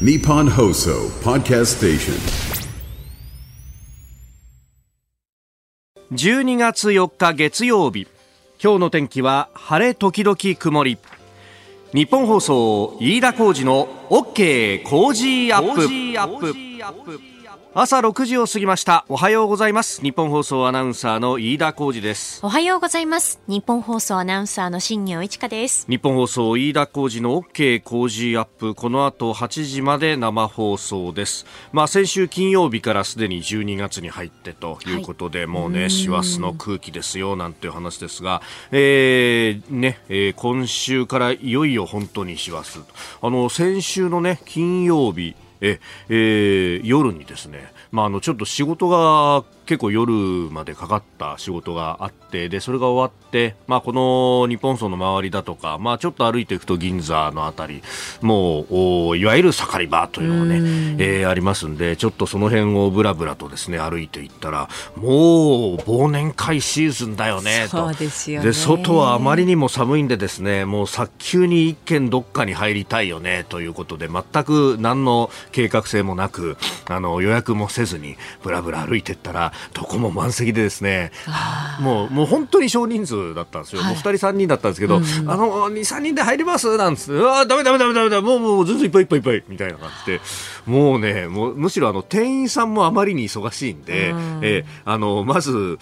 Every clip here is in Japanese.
Nippon Hoso Podcast Station. 12月4日月曜日。今日の天気は晴れ時々曇り。日本放送飯田浩二の OK 工事アップ朝6時を過ぎました。おはようございます。日本放送アナウンサーの飯田浩二です。おはようございます。日本放送アナウンサーの新業一華です。日本放送飯田浩二の OK 工事アップ。この後8時まで生放送です。まあ先週金曜日からすでに12月に入ってということで、はい、もうね師走の空気ですよなんていう話ですが、えー、ね、えー、今週からいよいよ本当に師走あの先週のね金曜日え、えー、夜にですね、まあ、あのちょっと仕事が結構夜までかかった仕事があってでそれが終わって、まあ、この日本層の周りだとか、まあ、ちょっと歩いていくと銀座のあたりもういわゆる盛り場というのがね、えー、ありますんでちょっとその辺をぶらぶらとですね歩いていったらもう忘年会シーズンだよねと。そうですよで外はあまりにも寒いんでですねもう早急に一軒どっかに入りたいよねということで全く何の計画性もなくあの予約もせずにぶらぶら歩いていったらどこも満席でですねもうもう本当に少人数だったんですよ、はい、もう2人3人だったんですけど、うん、あの23人で入りますなんつって。うわだめだめだめだめだ。もうもうずっといっぱいいっぱいいっぱい。みたいな感じで。もうねもうむしろあの店員さんもあまりに忙しいんで、うん、えあのまず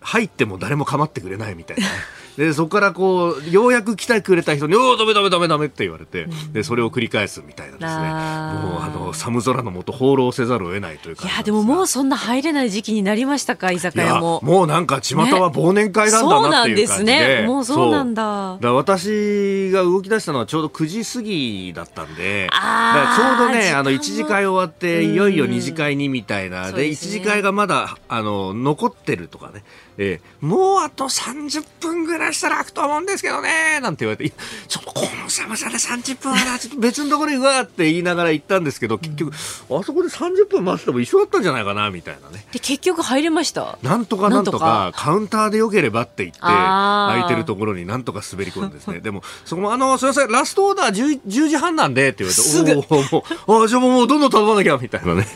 入っても誰も構ってくれないみたいな。でそこからこうようやく来てくれた人に「おおダメダメダメダメ」って言われて、でそれを繰り返すみたいなですね。もうあの寒空の下放浪せざるを得ないというかいやでももうそんな入れない時期になりましたか居酒屋も。もうなんか巷は忘年会なんだなっていう感じで、ね、そうなんですね。もうそうなんだ。だ私が動き出したのはちょうど9時過ぎだったんでだちょうどねあの1次会終わっていよいよ2次会にみたいな。で1次会がまだあの残ってるとかね。えー、もうあと30分ぐらいしたら開くと思うんですけどねなんて言われてちょっとこの寒さで30分はちょっと別のところに行くわって言いながら行ったんですけど結局、うん、あそこで30分待ってても一緒だったんじゃないかなみたいなね。で結局入れました？なんとかなんとかカウンターでよければって言って空いてるところになんとか滑り込んでですね。でもそこもあのすみませんラストオーダー 10, 10時半なんでって言われておおもうあじゃあもうどんどん頼まなきゃみたいなね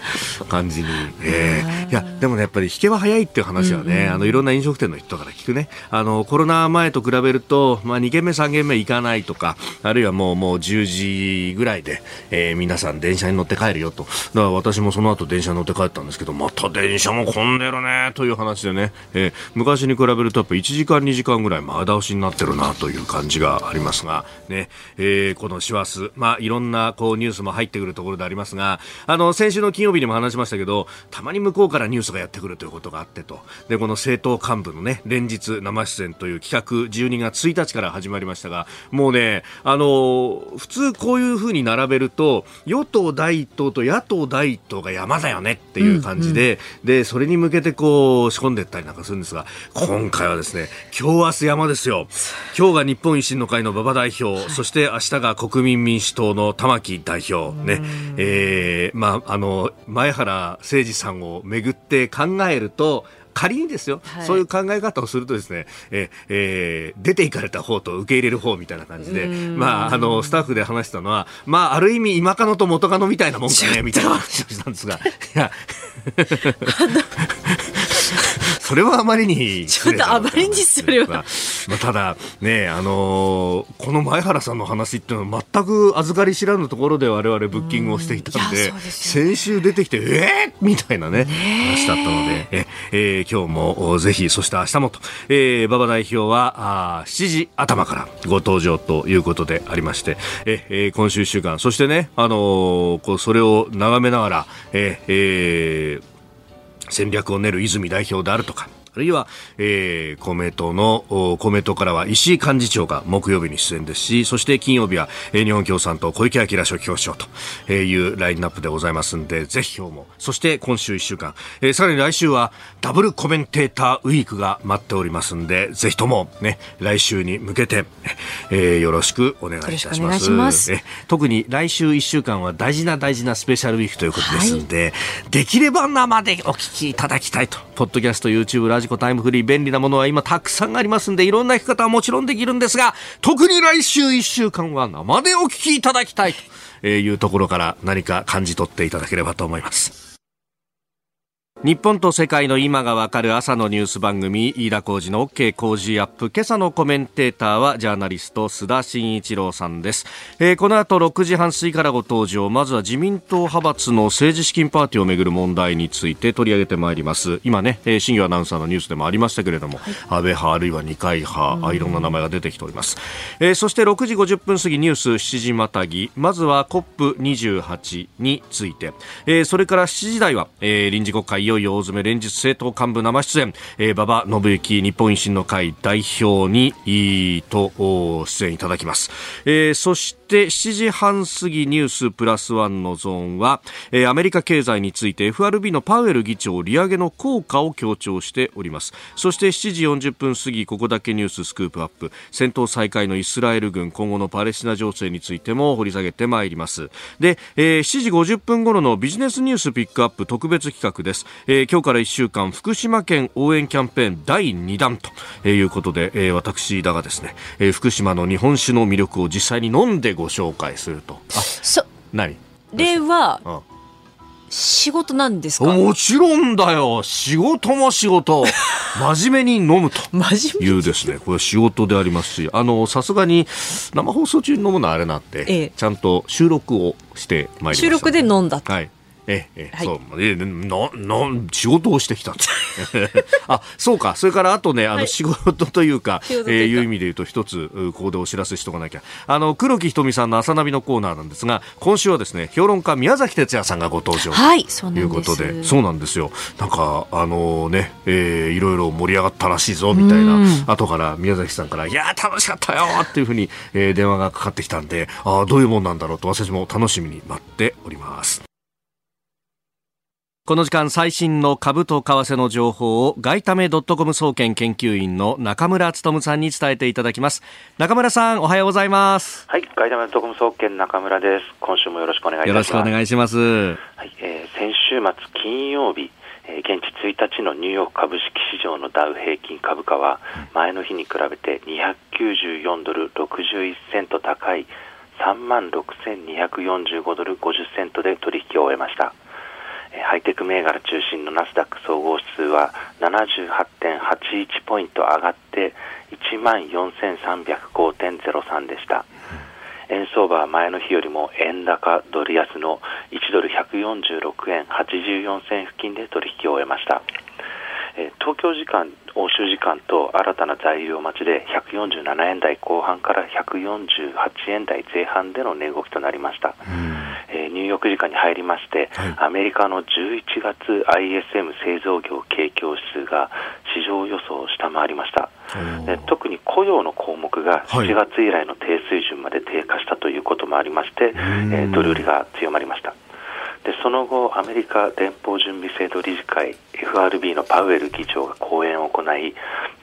感じに、えー、いやでもねやっぱり引けは早いっていう話はね、うんうん、あのいろんな飲食店の人から聞くねあのコロナ前前と比べると、まあ、2軒目3軒目行かないとかあるいはもうもう10時ぐらいで、えー、皆さん電車に乗って帰るよと。だから私もその後電車に乗って帰ったんですけどまた電車も混んでるねという話でね、えー、昔に比べるとやっぱ1時間2時間ぐらい前倒しになってるなという感じがありますがね、えー、この師走まあいろんなこうニュースも入ってくるところでありますがあの先週の金曜日にも話しましたけどたまに向こうからニュースがやってくるということがあってと。でこの政党幹部のね連日生出演という企画12月1日から始まりましたがもうねあの普通こういうふうに並べると与党第一党と野党第一党が山だよねっていう感じで、うん。うん、でそれに向けてこう仕込んでいったりなんかするんですが今回はですね今日明日山ですよ。今日が日本維新の会の馬場代表、はい、そして明日が国民民主党の玉木代表ね、えー、まああの前原誠司さんをめぐって考えると仮にですよ、はい、そういう考え方をするとですね、ええー、出ていかれた方と受け入れる方みたいな感じで、まあ、あの、スタッフで話したのは、まあ、ある意味今かのと元カノみたいなもんかね、みたいな話をしたんですが、いや、それはあまりにちょっとあまりにそれは、まあ、ただねあのー、この前原さんの話っていうのは全く預かり知らぬところで我々ブッキングをしていたんで、先週出てきてえー、みたいなね話だったのでえ、えー、今日もぜひそして明日もと、えー、馬場代表はあ7時頭からご登場ということでありましてえ、えー、今週1週間。そしてねあのー、こうそれを眺めながらえー、えー戦略を練る泉代表であるとか。あるいは、えー、公明党の公明党からは石井幹事長が木曜日に出演ですしそして金曜日は、えー、日本共産党小池晃書記局長というラインナップでございますんでぜひ今日もそして今週1週間、えー、さらに来週はダブルコメンテーターウィークが待っておりますんでぜひとも、ね、来週に向けて、えー、よろしくお願いいたします。ます。え特に来週1週間は大事な大事なスペシャルウィークということですんで、はい、できれば生でお聞きいただきたいとポッドキャスト YouTube ラジコタイムフリー便利なものは今たくさんありますんでいろんな聞き方はもちろんできるんですが特に来週1週間は生でお聞きいただきたいというところから何か感じ取っていただければと思います。日本と世界の今がわかる朝のニュース番組飯田浩二の OK 工事アップ。今朝のコメンテーターはジャーナリスト須田慎一郎さんです、えー、この後6時半過ぎからご登場。まずは自民党派閥の政治資金パーティーをめぐる問題について取り上げてまいります。今ね、えー、新業アナウンサーのニュースでもありましたけれども、はい、安倍派あるいは二階派、うん、いろんな名前が出てきております、えー、そして6時50分過ぎニュース7時またぎまずは COP28 について、えー、それから7時台は、えー、臨時国会よいよ大詰め連日政党幹部生出演、えー、馬場信之日本維新の会代表にと出演いただきます、えー、そしてして7時半過ぎニュースプラスワンのゾーンは、えー、アメリカ経済について FRB のパウエル議長利上げの効果を強調しております。そして7時40分過ぎここだけニューススクープアップ。戦闘再開のイスラエル軍今後のパレスチナ情勢についても掘り下げてまいります。で、えー、7時50分頃のビジネスニュースピックアップ特別企画です、えー、今日から1週間福島県応援キャンペーン第2弾ということで、えー、私だがですね、えー、福島の日本酒の魅力を実際に飲んでご紹介すると。あそ何？では、仕事なんですか？もちろんだよ。仕事も仕事。真面目に飲むと。いうですね。これ仕事でありますし。あのさすがに生放送中に飲むのはあれなんで、ええ、ちゃんと収録をしてまいりました、収録で飲んだはいええ、はい、そう、え、な、な、仕事をしてきた。あ、そうか。それからあとね、あの、仕事というか、えー、いう意味で言うと一つ、ここでお知らせしとかなきゃ。あの、黒木ひとみさんの朝ナビのコーナーなんですが、今週はですね、評論家宮崎哲也さんがご登場。はい、ということで、そうなんですよ。なんか、あのね、えー、いろいろ盛り上がったらしいぞ、みたいな、後から宮崎さんから、いや楽しかったよっていうふうに、えー、電話がかかってきたんで、ああ、どういうもんなんだろうと、私も楽しみに待っております。この時間最新の株と為替の情報を外為ドットコム総研研究員の中村努さんに伝えていただきます。中村さんおはようございます。はい外為ドットコム総研中村です。今週もよろしくお願いします。よろしくお願いします。はい、えー、先週末金曜日えー、現地1日のニューヨーク株式市場のダウ平均株価は前の日に比べて294ドル61セント高い3万6245ドル50セントで取引を終えましたハイテク銘柄中心のナスダック総合指数は78.81ポイント上がって1万4305.03でした。円相場は前の日よりも円高ドル安の1ドル146円84銭付近で取引を終えました。東京時間、欧州時間と新たな材料待ちで147円台後半から148円台前半での値動きとなりました。えー、ニューヨーク時間に入りまして、はい、アメリカの11月 ISM 製造業景況指数が市場予想を下回りました。で特に雇用の項目が7月以来の低水準まで低下したということもありまして、はい、えー、ドル売りが強まりました。でその後、アメリカ連邦準備制度理事会 FRB のパウエル議長が講演を行い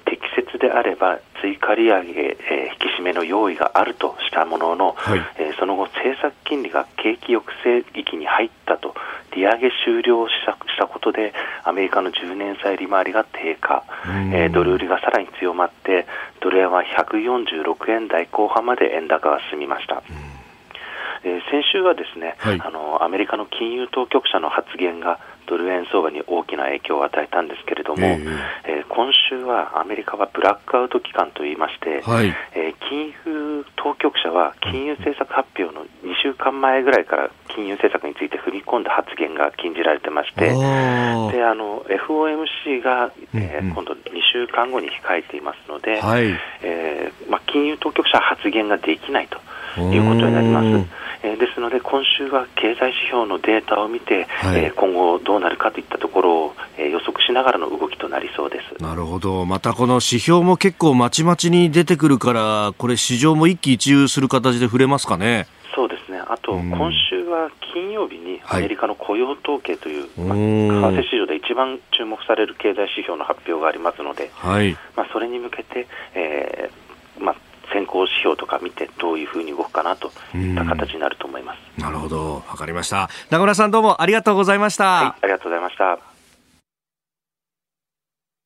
適切であれば追加利上げ、えー、引き締めの用意があるとしたものの、はい、えー、その後、政策金利が景気抑制域に入ったと利上げ終了したしたことでアメリカの10年債利回りが低下、えー、ドル売りがさらに強まってドル円は146円台後半まで円高が進みました。えー、先週はですね、はい、あのアメリカの金融当局者の発言がドル円相場に大きな影響を与えたんですけれども、えー、えー、今週はアメリカはブラックアウト期間といいまして、はい、えー、金融当局者は金融政策発表の2週間前ぐらいから金融政策について踏み込んだ発言が禁じられてまして、であの FOMC が、えー、今度2週間後に控えていますので、はい、えー、まあ、金融当局者は発言ができないということになります。えー、ですので今週は経済指標のデータを見て、はい、えー、今後どうなるかといったところを、えー、予測しながらの動きとなりそうです。なるほど、またこの指標も結構まちまちに出てくるから、これ、市場も一喜一憂する形で触れますかね。そうですね。あと、今週は金曜日にアメリカの雇用統計という、はい、まあ、為替市場で一番注目される経済指標の発表がありますので、はい、まあ、それに向けて、えー行指標とか見てどういうふうに動くかなといった形になると思います。なるほど、わかりました。中村さんどうもありがとうございました。はい、ありがとうございました。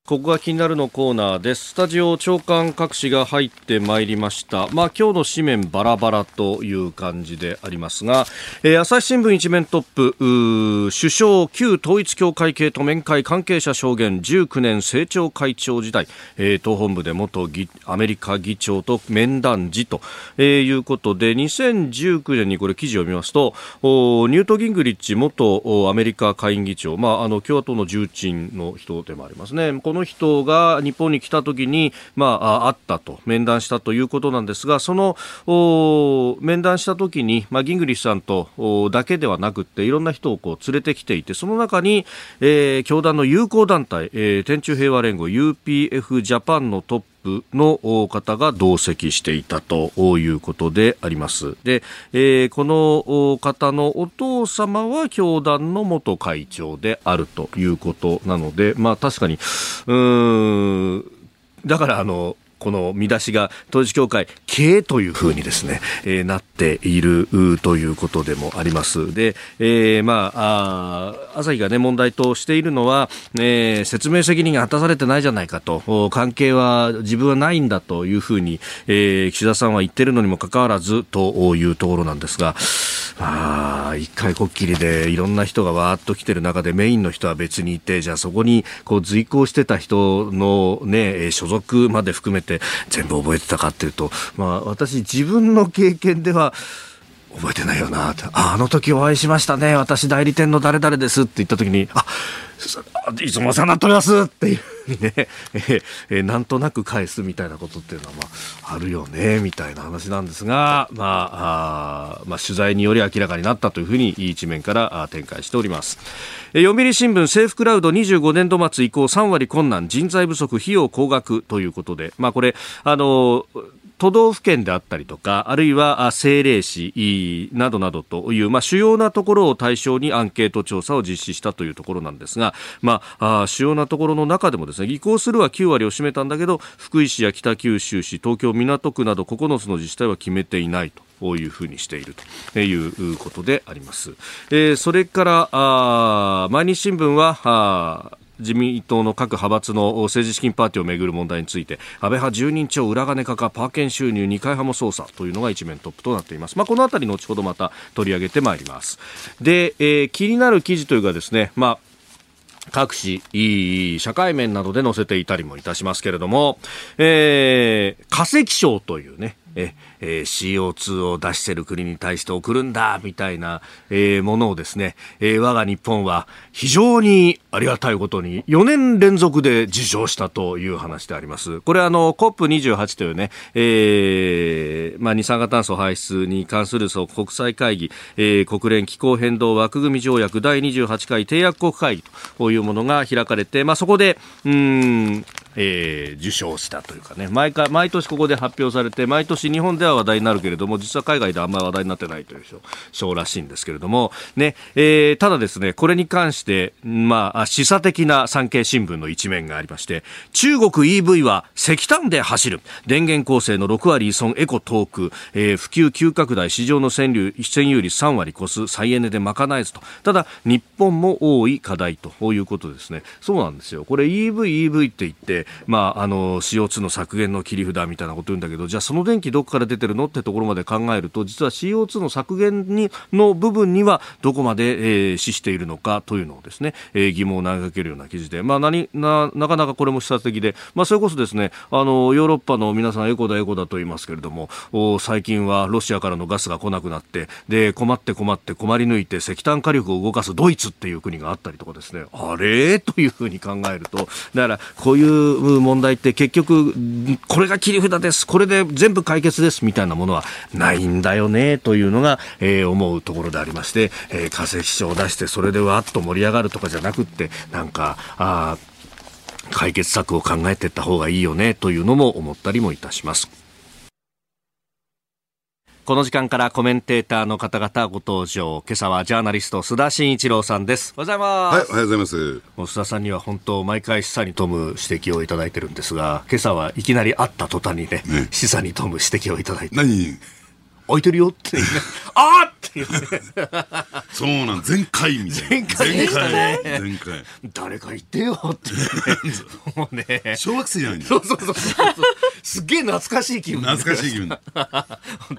ここが気になるのコーナーです。スタジオ長官各紙が入ってまいりました。まあ今日の紙面バラバラという感じでありますが、えー、朝日新聞一面トップ、首相旧統一協会系と面会関係者証言19年政調会長時代、えー、党本部で元アメリカ議長と面談時と、えー、いうことで、2019年にこれ記事を見ますと、ニュート・ギングリッチ元アメリカ下院議長、まああの共和党の重鎮の人でもありますね。この人が日本に来た時に、まあ、会ったと、面談したということなんですが、その面談した時に、まあ、ギングリッシュさんとだけではなくて、いろんな人をこう連れてきていて、その中に、えー、教団の友好団体、えー、天中平和連合 UPF ジャパンのトップの方が同席していたということであります。で、えー、この方のお父様は教団の元会長であるということなので、まあ確かに、うん、だからあの、この見出しが統一教会経営というふうにですね、えー、なっているということでもあります。で、えー、まああ朝日がね問題としているのは、えー、説明責任が果たされてないじゃないかと関係は自分はないんだというふうに、えー、岸田さんは言ってるのにもかかわらずというところなんですが。ああ、一回こっきりでいろんな人がわーっと来てる中でメインの人は別にいて、じゃあそこにこう随行してた人のね、所属まで含めて全部覚えてたかっていうと、まあ私自分の経験では、覚えてないよなって、あ、あの時お会いしましたね、私代理店の誰々ですって言った時に、あ、いつもお世話になっておりますっていうふうにね、ええなんとなく返すみたいなことっていうのは、まあ、あるよね、みたいな話なんですが、まあ、あまあ、取材により明らかになったというふうに、一面から展開しております。読売新聞政府クラウド25年度末以降3割困難人材不足費用高額ということで、まあ、これあの都道府県であったりとか、あるいは政令市などなどという、まあ、主要なところを対象にアンケート調査を実施したというところなんですが、まあ、主要なところの中でもですね、移行するは9割を占めたんだけど、福井市や北九州市、東京港区など9つの自治体は決めていないと。こういうふうにしているということであります。えー、それからあ毎日新聞は自民党の各派閥の政治資金パーティーをめぐる問題について安倍派10人超裏金化かパーケン収入2回派も捜査というのが一面トップとなっています、まあ、このあたり後ほどまた取り上げてまいります。で、えー、気になる記事というかですね、まあ各紙、社会面などで載せていたりもいたしますけれども、えー、化石賞というね、ええ、CO2 を出している国に対して送るんだみたいな、えー、ものをですね、えー、我が日本は非常にありがたいことに4年連続で受賞したという話であります。これあの COP28 というね、えー、まあ二酸化炭素排出に関する国際会議、えー、国連気候変動枠組条約第28回締約国会議というものが開かれて、まあそこでうんえー、受賞したというかね。毎回毎年ここで発表されて毎年日本では話題になるけれども実は海外ではあんまり話題になってないという賞らしいんですけれども、ねえー、ただですねこれに関して、まあ、示唆的な産経新聞の一面がありまして中国 EV は石炭で走る。電源構成の6割依存エコ遠く、えー、普及急拡大市場の占有占有率3割越す。再エネで賄えずと。ただ日本も多い課題ということですね。そうなんですよ。これ EV EV って言ってまあ、あの CO2 の削減の切り札みたいなこと言うんだけどじゃあその電気どこから出てるのってところまで考えると実は CO2 の削減にの部分にはどこまで、えー、資しているのかというのをですね、えー、疑問を投げかけるような記事で、まあ、何ななかなかこれも視察的で、まあ、それこそですねあのヨーロッパの皆さんエコだエコだと言いますけれども最近はロシアからのガスが来なくなってで困って困って困り抜いて石炭火力を動かすドイツっていう国があったりとかですねあれ？というふうに考えるとだからこういう問題って結局、これが切り札です、これで全部解決ですみたいなものはないんだよねというのが、えー、思うところでありまして、えー、化石賞を出してそれでわっと盛り上がるとかじゃなくって、なんか、あ解決策を考えていった方がいいよねというのも思ったりもいたします。この時間からコメンテーターの方々ご登場。今朝はジャーナリスト須田慎一郎さんです。おはようございます。はい、おはようございます。もう須田さんには本当毎回示唆に富む指摘をいただいてるんですが、今朝はいきなり会った途端にね、ね示唆に富む指摘をいただいて。何？空いてるよって、ね、あーって。いうね。そうなん前回みたいな。前回前回誰か言ってよって。ね。もうね。小学生じゃないんだよそうそうそうそう。すっげえ懐かしい気分懐かしい気分。本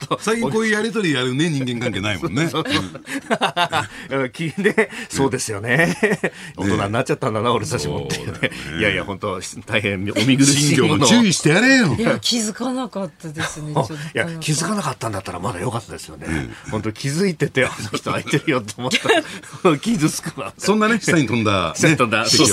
当。最近こういうやりとりやるね人間関係ないもんね。聞いてそう。ですよね大人になっちゃったん。だな俺たちもっていやいや本当大変お見苦しいもの注意してやれよいや気づかなかったですね。いや気づかなかったん。だったらまだ良かったですよね、本当気づいててあの人空いてるよって思った。ら傷つくわそんなね下に飛んだ。セットだ、そう。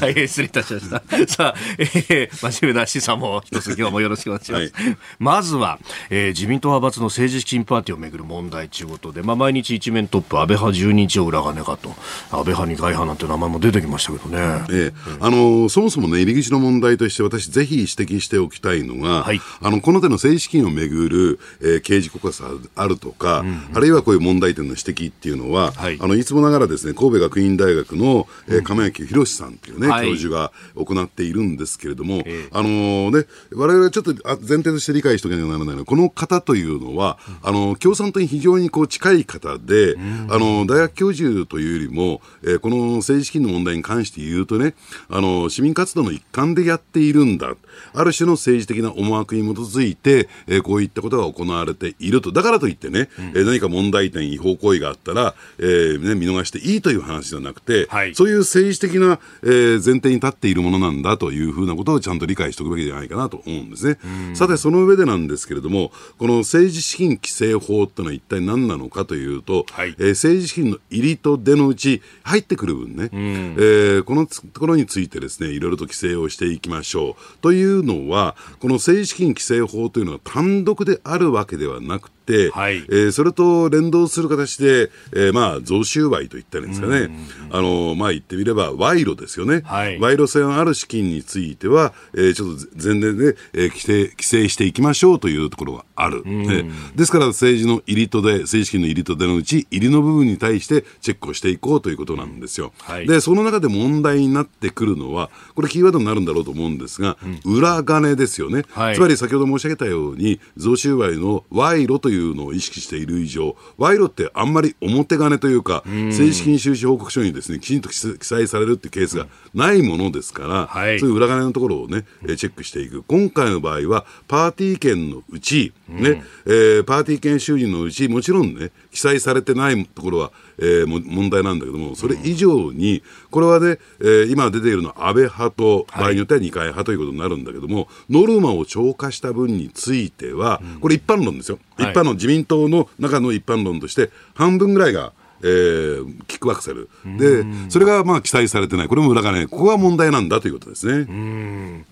大変失礼いたしました。さあ、えー、真面目な資産も一つ今日もよろしくお願いします。はい。まずは、えー、自民党派閥の政治資金パーティーをめぐる問題ということで、まあ、毎日一面トップ、安倍派12日を裏金かと、安倍派二階派なんて名前も出てきましたけどね。ええ。あのそもそもね、入り口の問題として、私、ぜひ指摘しておきたいのが、はい。あのこの手の政治資金をめぐる、えー刑事告発あるとか、あるいはこういう問題点の指摘っていうのは、はい。い、あのいつもながらですね神戸学院大学の、えー亀焼博さんっていうね、はい。教授が行っているんですけれども、ええ。あのね、我々ちょっとあ前提として理解しておかなきゃならないのは、この方というのは、あの共産党に非常にこう近い方で、あの大学教授というよりも、えーこの政治資金の問題に関して言うとね、あの市民活動の一環でやっているんだ、ある種の政治的な思惑に基づいて、えーこういったことが行われていると、だからといってね、えー何か問題点、違法行為があったら、えーね、見逃していいという話ではなくて、はい。そういう政治的な、えー前提に立っているものなんだというふうなことをちゃんと理解しておくべきじゃないかなと思うんですね。さて、その上でなんですけれども、この政治資金規正法ってのは一体何なのかというと、はい。えー政治資金の入りと出のうち入ってくる分ね、えーこのところについてですね、いろいろと規制をしていきましょう。といううのは、この政治資金規制法というのは単独であるわけではなくて、はい。えーそれと連動する形で、えーまあ、贈収賄といったんですかね、あのまあ、言ってみれば賄賂ですよね、はい。賄賂性のある資金については、えーちょっと前年で、えー規制規制していきましょうというところがある、えーですから政治の入りとで、政治資金の入りと出のうち、入りの部分に対してチェックをしていこうということなんですよ。はい。でその中で問題になってくるのは、これ、キーワードになるんだろうと思うんですが、裏金ですよね、はい。つまり先ほど申し上げたように、贈収賄の賄賂というのを意識している以上、賄賂ってあんまり表金というか、政治資金収支報告書にですねきちんと記記載されるっていうケースがないものですから、はい。そういう裏金のところをね、えーチェックしていく。今回の場合は、パーティー券のうち、ね、えーパーティー券収入のうち、もちろんね、記載されてないところは、えーも問題なんだけども、それ以上に、これはね、えー今出ているのは安倍派と、場合によっては二階派ということになるんだけども、ノルマを超過した分については、これ一般論ですよ。はい一般論、自民党の中の一般論として、半分ぐらいが、えーキックバックされる。で、それがまあ記載されてない。これも裏金。ここが問題なんだということですね。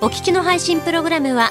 お聞きの配信プログラムは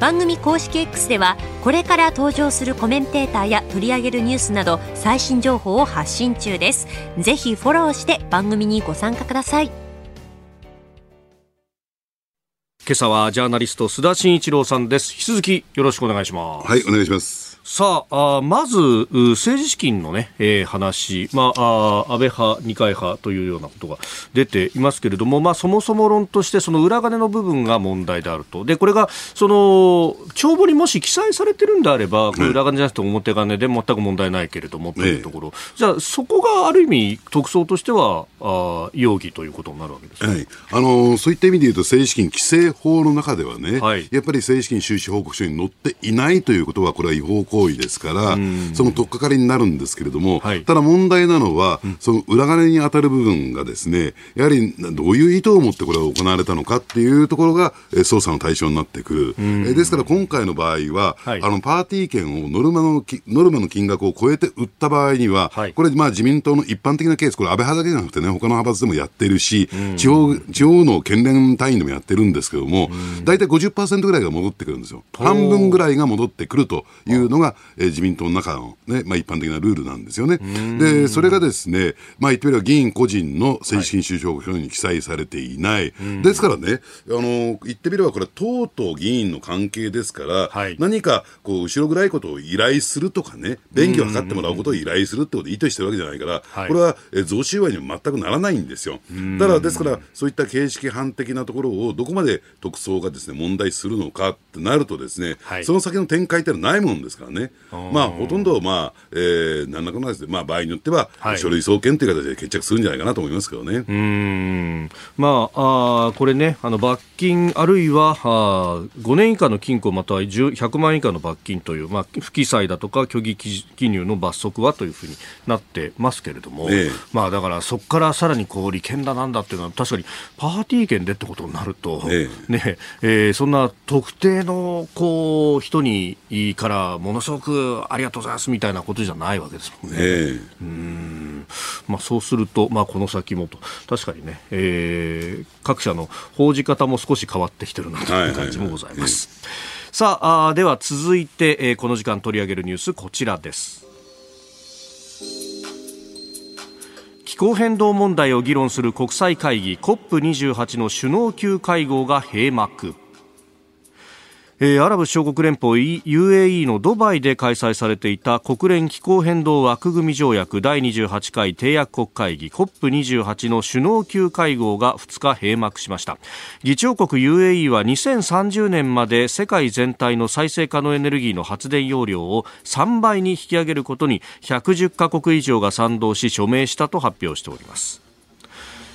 番組公式 X ではこれから登場するコメンテーターや取り上げるニュースなど最新情報を発信中です。ぜひフォローして番組にご参加ください。今朝はジャーナリスト須田慎一郎さんです。引き続きよろしくお願いします。はい、お願いします。さああまずう政治資金の、ねえー話、まあ、あ安倍派、二階派というようなことが出ていますけれども、まあ、そもそも論としてその裏金の部分が問題であると。でこれがその帳簿にもし記載されてるんであれば裏金じゃなくて表金で全く問題ないけれどもというところ、じゃあそこがある意味特捜としてはあ容疑ということになるわけですか、はい、あのーそういった意味で言うと、政治資金規正法の中ではね、はい。やっぱり政治資金収支報告書に載っていないということは、これは違法行行為ですから、その取っかかりになるんですけれども、はい、ただ問題なのは、その裏金に当たる部分がですね、やはりどういう意図を持ってこれが行われたのかっていうところが、捜査の対象になってくる。えですから今回の場合は、はい、あのパーティー券をノルマのノルマの金額を超えて売った場合には、はい、これ、まあ自民党の一般的なケース、これ安倍派だけじゃなくてね、他の派閥でもやってるし、地方、地方の県連単位でもやってるんですけども、大体50%ぐらいが戻ってくるんですよ。半分ぐらいが戻ってくるというのが、えー、自民党の中のね、まあ一般的なルールなんですよね。で、それがですね、まあ言ってみれば議員個人の政治金収支書に記載されていない。ですからね、あの、言ってみればこれ党と議員の関係ですから、はい、何かこう後ろ暗いことを依頼するとかね、便宜を図ってもらうことを依頼するってことを意図してるわけじゃないから、これは贈収賄にも全くならないんですよ。だからですから、そういった形式犯的なところをどこまで特捜がですね問題するのかってなるとですね、はい、その先の展開ってのはないもんですからね、まあほとんどまあ、えー、何らかのですね、まあ場合によっては、書類送検という形で決着するんじゃないかなと思いますけどね。うん。まああこれねあの罰金あるいはあ5年以下の禁錮または100万円以下の罰金という、まあ、不記載だとか虚偽記入の罰則はというふうになってますけれども、ええ、まあだからそこからさらにこう利権だなんだっていうのは確かにパーティー券でってことになると、ええ。ねえー、そんな特定のこう人にからものすごくありがとうございますみたいなことじゃないわけですもんね。えうんまあ、そうすると、まあ、この先もと確かにね、えー、各社の報じ方も少し変わってきてるなという感じもございます。さああでは続いて、えー、この時間取り上げるニュースこちらです。気候変動問題を議論する国際会議 COP28 の首脳級会合が閉幕えー、アラブ首長国連邦 UAE のドバイで開催されていた国連気候変動枠組条約第28回締約国会議 COP28 の首脳級会合が2日閉幕しました。議長国 UAE は2030年まで世界全体の再生可能エネルギーの発電容量を3倍に引き上げることに110カ国以上が賛同し署名したと発表しております。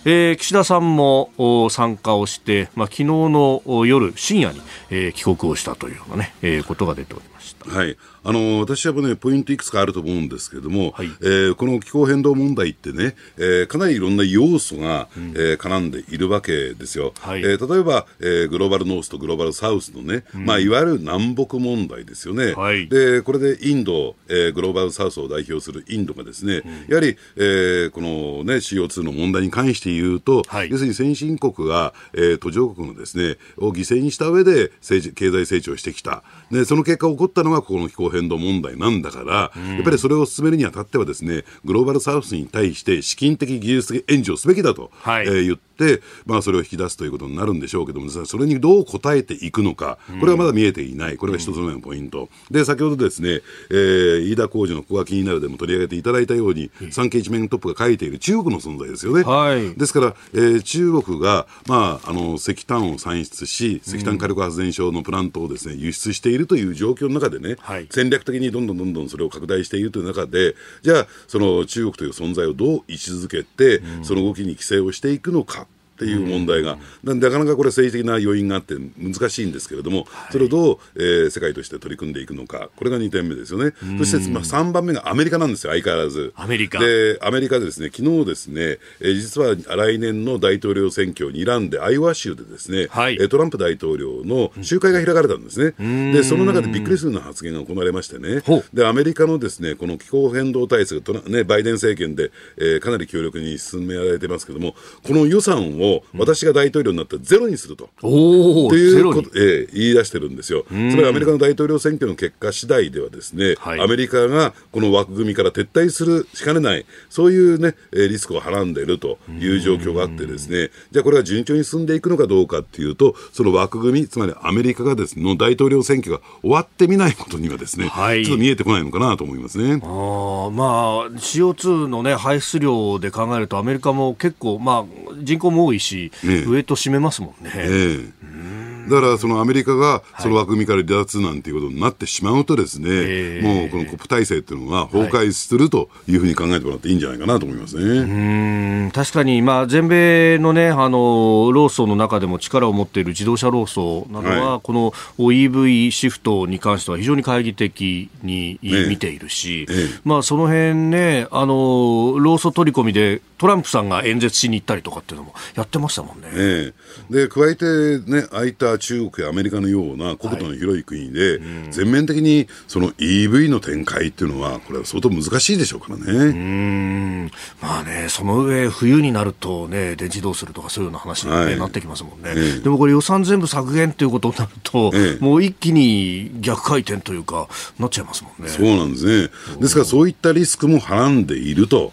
えー、岸田さんも参加をして、まあ、昨日の夜深夜に、えー、帰国をしたというようなね、えー、ことが出ておりました。はい。あの私はね、ポイントいくつかあると思うんですけれども、はい、えー、この気候変動問題ってね、えー、かなりいろんな要素が、うん、えー、絡んでいるわけですよ。はい、えー、例えば、えー、グローバルノースとグローバルサウスのね、うん、まあ、いわゆる南北問題ですよね。はい、で、これでインド、えー、グローバルサウスを代表するインドがですね、うん、やはり、えー、このね、CO2 の問題に関して言うと、はい、要するに先進国が、えー、途上国のですね、を犠牲にした上で政治経済成長してきた。で、その結果起こったのがこの気候変動問題なんんだから、やっぱりそれを進めるにあたってはですね、グローバルサウスに対して資金的技術的援助をすべきだと、はい、えー、言って、まあ、それを引き出すということになるんでしょうけども、それにどう応えていくのか、これはまだ見えていない、これが一つ目のポイント。で、先ほどですね、えー、飯田浩司のここが気になるでも取り上げていただいたように、産経一面トップが書いている中国の存在ですよね。はい、ですから、えー、中国が、まあ、あの石炭を産出し、石炭火力発電所のプラントをですね、輸出しているという状況の中でね、はい、戦略的にどんどんどんどんそれを拡大しているという中で、じゃあ、その中国という存在をどう位置づけて、その動きに規制をしていくのか。っていう問題が、なかなかこれ政治的な要因があって難しいんですけれども、それをどう、えー、世界として取り組んでいくのか、これが2点目ですよね。そして、まあ、3番目がアメリカなんですよ、相変わらず。アメリカ。で、アメリカでですね、昨日ですね、えー、実は来年の大統領選挙にらんで、アイオワ州でですね、はい、トランプ大統領の集会が開かれたんですね。で、その中でびっくりするような発言が行われましてね、で、アメリカのですね、この気候変動対策、ね、バイデン政権で、えー、かなり強力に進められてますけれども、この予算を私が大統領になったらゼロにすると。おということ、えー、言い出してるんですよ。つまりアメリカの大統領選挙の結果次第ではですね、はい、アメリカがこの枠組みから撤退するしかねない、そういうね、リスクをはらんでいるという状況があってですね、じゃあこれが順調に進んでいくのかどうかっていうと、その枠組み、つまりアメリカがですね、の大統領選挙が終わってみないことにはですね、はい、ちょっと見えてこないのかなと思いますね。あまあ、CO2 のね、排出量で考えると、アメリカも結構、まあ、人口も多いし、ね、ウエイト占めますもんね。えーだからそのアメリカがその枠組みから離脱なんていうことになってしまうとですね、もうこのコップ体制っていうのが崩壊するというふうに考えてもらっていいんじゃないかなと思いますね。うん確かに、まあ、全米のね、あの、労組の中でも力を持っている自動車労組などは、はい、この EV シフトに関しては非常に懐疑的に見ているし、えええ、まあ、その辺ね、あの、労組取り込みでトランプさんが演説しに行ったりとかっていうのもやってましたもんね。ええ、で加えて、ね、ああいった中国やアメリカのような国土の広い国で、はい、全面的にその EV の展開っていうのは、これは相当難しいでしょうからね。うんまあね、その上、冬になると、ね、電池どうするとか、そういうような話に、ねはい、なってきますもんね、ええ、でもこれ、予算全部削減ということになると、え、もう一気に逆回転というか、なっちゃいますもんね。そうなんですね。ですから、そういったリスクもはらんでいると。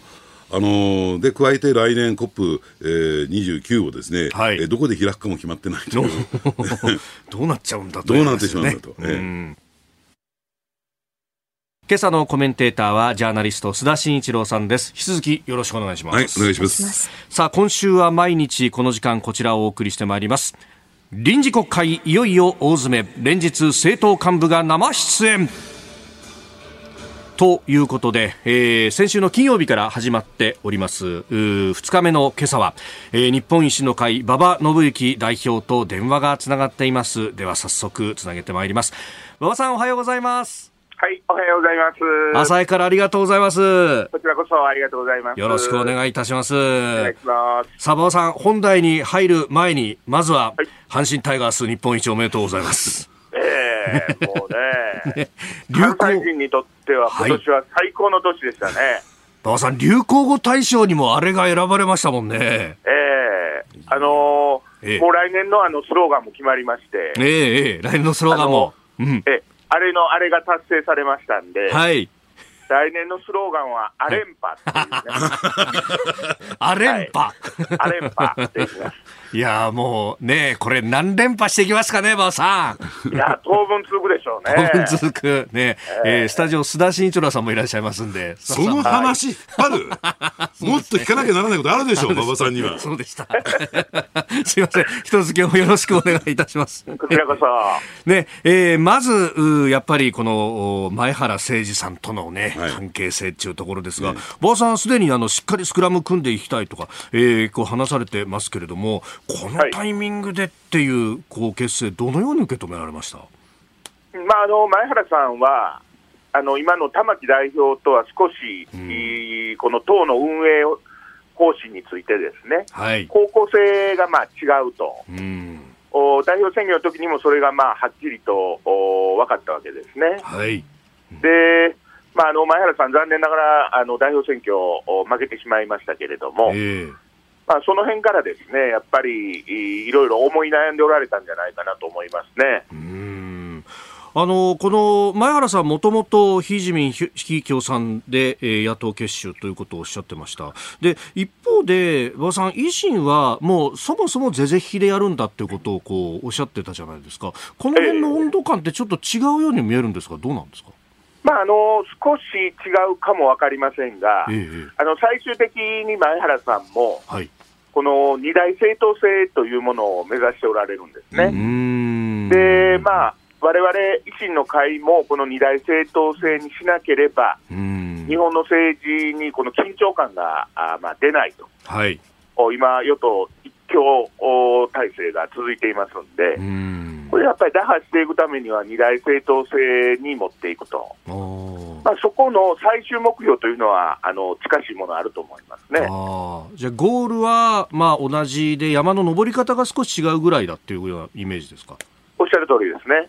あのー、で加えて来年 COP29、をですね、はい、えどこで開くかも決まってないと どうなっちゃうんだと、ね、どうなってしまうんだと。え今朝のコメンテーターはジャーナリスト須田慎一郎さんです。引き続きよろしくお願いします。はいお願いします。さあ今週は毎日この時間こちらをお送りしてまいります。臨時国会いよいよ大詰め。連日政党幹部が生出演ということで、えー、先週の金曜日から始まっております2日目の今朝は、えー、日本維新の会馬場信之代表と電話がつながっていますでは早速つなげてまいります馬場さんおはようございますはい、おはようございます。朝からありがとうございます。こちらこそありがとうございます。よろしくお願いいたします。お願いします。サバさん、本題に入る前に、まずは、阪神タイガース日本一おめでとうございます。ええー、もうね、ね関西人にとっては今年は最高の年でしたね。馬、は、さん、流行語大賞にもあれが選ばれましたもんね。ええー、あのーえー、もう来年のあのスローガンも決まりまして。えええー、来年のスローガンも。うん、えあれの、あれが達成されましたんで。はい。来年のスローガンは、アレンパっていうね。アレンパ、はい、アレンパって言います。いやもうね、これ何連覇していきますかね、ばあさん。いや、当分続くでしょうね。当分続く。ね、えー、スタジオ、須田慎一郎さんもいらっしゃいますんで。その話、ある？もっと聞かなきゃならないことあるでしょう、馬場さんには。そうでした。すいません。一月もよろしくお願いいたします。こちらこそ。ね、えー、まず、やっぱりこの、前原誠二さんとのね、はい、関係性っていうところですが、馬場さんすでにあの、しっかりスクラム組んでいきたいとか、えー、こう話されてますけれども、このタイミングでっていう、こう結成、どのように受け止められました、まあ、あの前原さんは、あの今の玉木代表とは少し、うん、この党の運営方針についてですね、はい、方向性がまあ違うと、うん、お代表選挙の時にもそれがまあはっきりとお分かったわけですね。はい、でまあ、あの前原さん、残念ながらあの代表選挙を負けてしまいましたけれども、えーまあ、その辺からですねやっぱりいろいろ思い悩んでおられたんじゃないかなと思いますね。うんあのこの前原さん、もともと非自民、非共産で、えー、野党結集ということをおっしゃってました、で一方で、馬場さん、維新はもうそもそも是々非でやるんだということをこうおっしゃってたじゃないですか、この辺の温度感ってちょっと違うように見えるんですが、どうなんですか？まあ、あの少し違うかも分かりませんが、ええ、あの最終的に前原さんも、はい、この二大正当性というものを目指しておられるんですね。で、まあ、われわれ維新の会もこの二大正当性にしなければ、日本の政治にこの緊張感があ、まあ、出ないと、はい、今、与党一強体制が続いていますので、これやっぱり打破していくためには二大正当性に持っていくと。まあ、そこの最終目標というのはあの近しいものあると思いますね。あじゃあ、ゴールは、まあ、同じで山の登り方が少し違うぐらいだっていうようなイメージですか？おっしゃる通りですね。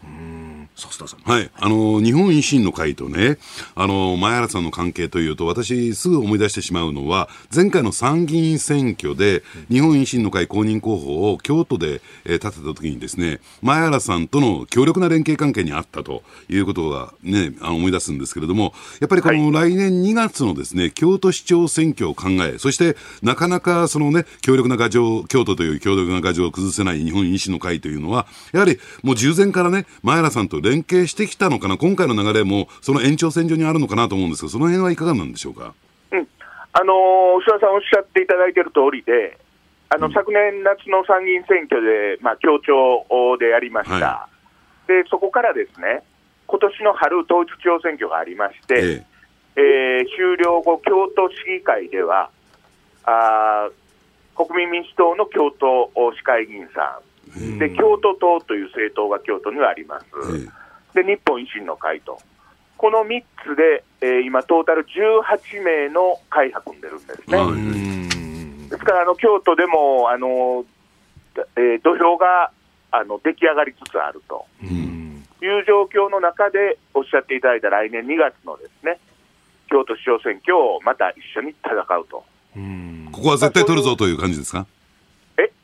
はい、あの日本維新の会とね、あの前原さんの関係というと、私、すぐ思い出してしまうのは、前回の参議院選挙で、日本維新の会公認候補を京都で、えー、立てたときにですね、前原さんとの強力な連携関係にあったということがね、あの思い出すんですけれども、やっぱりこの来年2月のですね、京都市長選挙を考え、そしてなかなかそのね、強力な牙城、京都という強力な牙城を崩せない日本維新の会というのは、やはりもう従前からね、前原さんと連携してきたのかな、今回の流れもその延長線上にあるのかなと思うんですが、その辺はいかがなんでしょうか？うん、あのー、菅さんおっしゃっていただいている通りで、あの、昨年夏の参議院選挙で、まあ、協調でやりました、はい、でそこからですね、今年の春、統一地方選挙がありまして、ええ。ー、終了後、京都市議会では、あ国民民主党の京都市会議員さん、で京都党という政党が京都にはあります、で日本維新の会と、この3つで、えー、今、トータル18名の会派組んでるんですね。ですからあの京都でもあの、えー、土俵があの出来上がりつつあると。いう状況の中で、おっしゃっていただいた来年2月のですね京都市長選挙をまた一緒に戦うと。ここは絶対取るぞという感じですか？え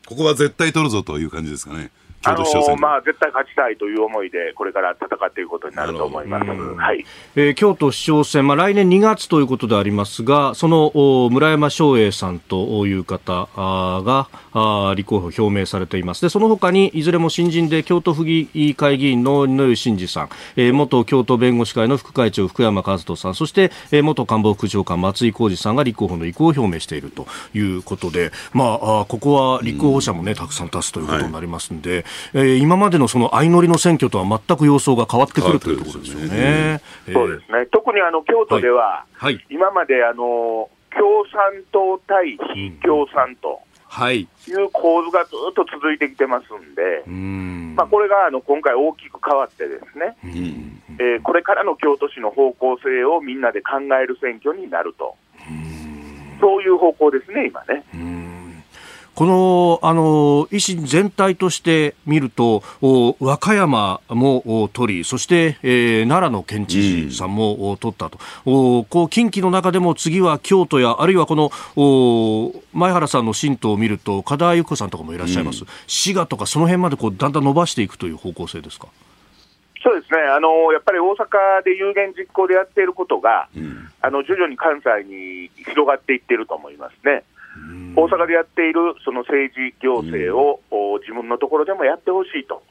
ここは絶対取るぞという感じですかね。あのー、まあ、絶対勝ちたいという思いで、これから戦っていくことになると思います、はい。えー、京都市長選、まあ、来年2月ということでありますが、その村山翔英さんという方があ立候補表明されています。で、その他にいずれも新人で京都府議会議員の井上真司さん、えー、元京都弁護士会の副会長福山和人さん、そして、えー、元官房副長官松井浩二さんが立候補の意向を表明しているということで、まあ、あここは立候補者もね、たくさん立つということになりますんで、はいえー、今までのその相乗りの選挙とは全く様相が変わってくるというところですよね。そうですね。特にあの京都では、はい、今まであの共産党対非共産党。はい、いう構図がずっと続いてきてますんで、んまあ、これがあの今回、大きく変わってですね、えー、これからの京都市の方向性をみんなで考える選挙になると、そういう方向ですね、今ね。このあの維新全体として見ると和歌山も取りそして、えー、奈良の県知事さんも取ったと、うん、こう近畿の中でも次は京都やあるいはこの前原さんの新党を見ると加田由子さんとかもいらっしゃいます、うん、滋賀とかその辺までこうだんだん伸ばしていくという方向性ですか？そうですね。あのやっぱり大阪で有言実行でやっていることが、うん、あの徐々に関西に広がっていっていると思いますね。大阪でやっているその政治行政を、自分のところでもやってほしいと、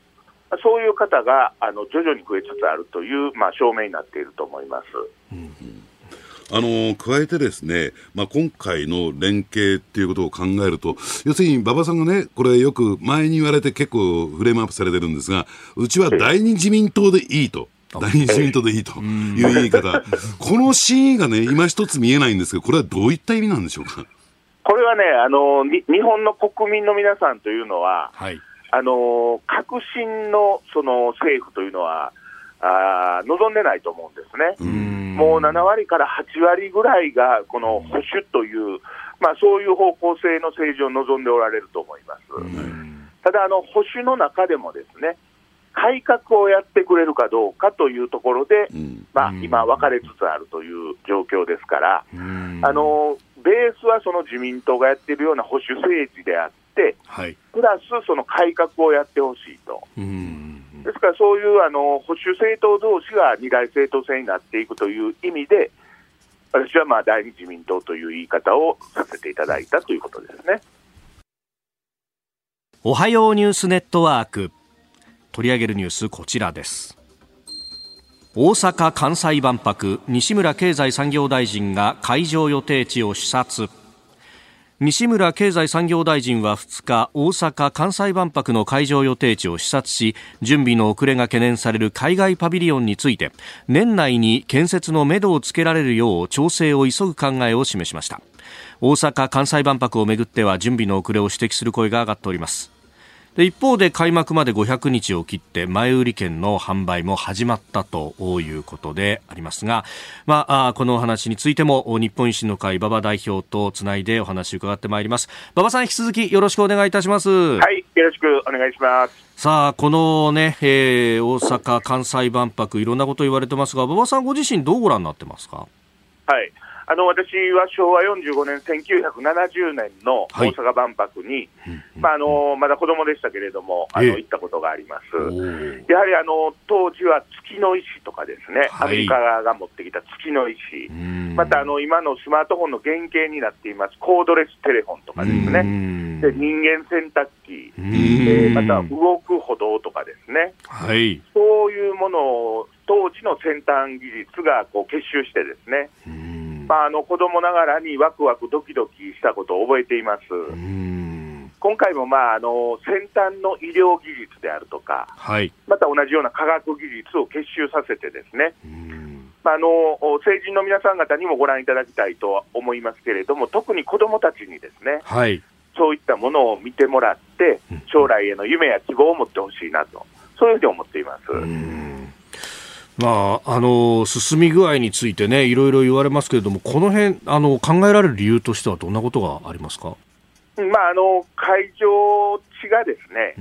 そういう方があの徐々に増えつつあるという、まあ、証明になっていると思います。うんあの加えてですね、まあ、今回の連携っていうことを考えると、要するに馬場さんがね、これよく前に言われて結構フレームアップされてるんですが、うちは第二自民党でいいと。第二自民党でいいという言い方。この真意がね、今一つ見えないんですけど、これはどういった意味なんでしょうか？はね、あの日本の国民の皆さんというのは、はい、あの革新のその政府というのはあ、望んでないと思うんですね。もう7割から8割ぐらいが、この保守という、まあ、そういう方向性の政治を望んでおられると思います。ただあの、保守の中でもですね、改革をやってくれるかどうかというところで、まあ、今、分かれつつあるという状況ですから、あのベースはその自民党がやっているような保守政治であって、はい、プラスその改革をやってほしいと。ですから、そういうあの保守政党同士が二大政党制になっていくという意味で、私はまあ第二自民党という言い方をさせていただいたということですね。おはようニュースネットワーク取り上げるニュースこちらです大阪・関西万博西村経済産業大臣が会場予定地を視察。西村経済産業大臣は2日大阪・関西万博の会場予定地を視察し準備の遅れが懸念される海外パビリオンについて年内に建設のめどをつけられるよう調整を急ぐ考えを示しました。大阪・関西万博をめぐっては準備の遅れを指摘する声が上がっております。で一方で開幕まで500日を切って前売り券の販売も始まったということでありますが、まあ、このお話についても日本維新の会馬場代表とつないでお話を伺ってまいります。馬場さん引き続きよろしくお願いいたします。はいよろしくお願いします。さあこのね、えー、大阪・関西万博いろんなこと言われてますが馬場さんご自身どうご覧になってますか？はいあの私は昭和45年、1970年の大阪万博に、はい、まあ、あのまだ子供でしたけれども、あの行ったことがあります。やはりあの当時は月の石とかですね、はい、アメリカが持ってきた月の石、またあの今のスマートフォンの原型になっていますコードレステレフォンとかですね、で人間洗濯機、えー、また動く歩道とかですね、はい、そういうものを当時の先端技術がこう結集してですね、まあ、あの子供ながらにワクワクドキドキしたことを覚えています。今回も、まあ、あの先端の医療技術であるとか、はい、また同じような科学技術を結集させてですね、まあ、あの成人の皆さん方にもご覧いただきたいとは思いますけれども、特に子どもたちにですね、はい、そういったものを見てもらって、将来への夢や希望を持ってほしいなと、そういうふうに思っています。まあ、あの進み具合についてね、いろいろ言われますけれども、この辺あの考えられる理由としては、どんなことがありますか？まあ、あの会場地がですね、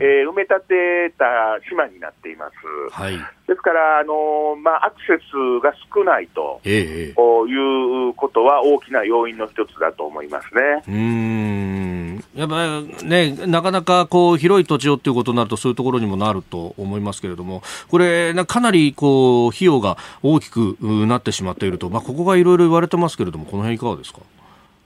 えー、埋め立てた島になっています。はい、ですからあの、まあ、アクセスが少ないと、えー、いうことは大きな要因の一つだと思いますね。うんやっぱりね、なかなかこう広い土地をということになると、そういうところにもなると思いますけれども、これ、かなりこう費用が大きくなってしまっていると、まあ、ここがいろいろ言われてますけれども、この辺いかがですか？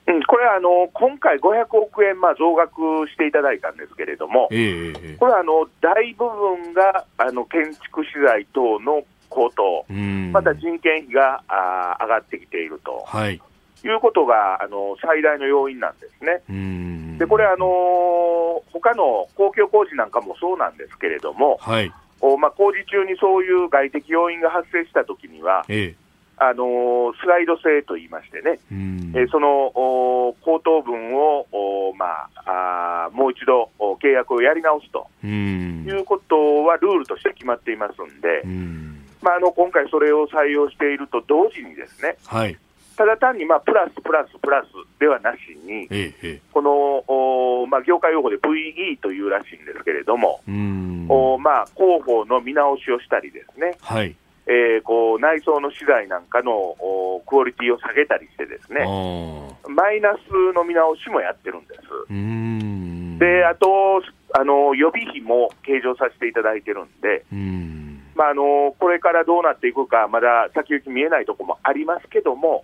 うん、これはあの今回、500億円、まあ、増額していただいたんですけれども、えー、これはあの大部分があの建築資材等の高騰、また人件費があ上がってきていると、はい、いうことがあの最大の要因なんですね。でこれあの他の公共工事なんかもそうなんですけれども、はい。おまあ、工事中にそういう外的要因が発生したときには、ええあのスライド制といいましてね、えー、その口頭文を、まあ、あもう一度契約をやり直すと。いうことはルールとして決まっていますんで、ん。まあ、あの今回それを採用していると同時にですね、はい、ただ単に、まあ、プラス、プラス、プラスではなしに、ええ、このお、まあ、業界用語で VE というらしいんですけれども、おまあ、広報の見直しをしたりですね、はいえー、こう内装の資材なんかのクオリティを下げたりしてですね、マイナスの見直しもやってるんです。で、あと、あの予備費も計上させていただいてるんで、ん。まあ、あのこれからどうなっていくか、まだ先行き見えないところもありますけども、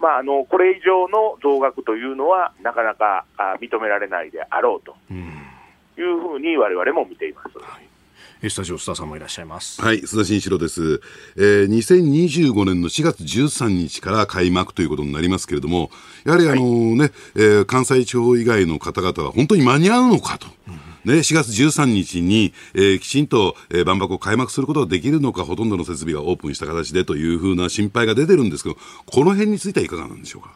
まあ、あのこれ以上の増額というのは、なかなかあ認められないであろうというふうに、われわれも見ています。はいスタジオスターさんもいらっしゃいます。はい、須田慎一郎です。えー、2025年の4月13日から開幕ということになりますけれども、やはりあのね、はい、えー、関西地方以外の方々は本当に間に合うのかと。ね、4月13日に、えー、きちんと、えー、万博を開幕することができるのか、ほとんどの設備がオープンした形でというふうな心配が出てるんですけど、この辺についてはいかがなんでしょうか？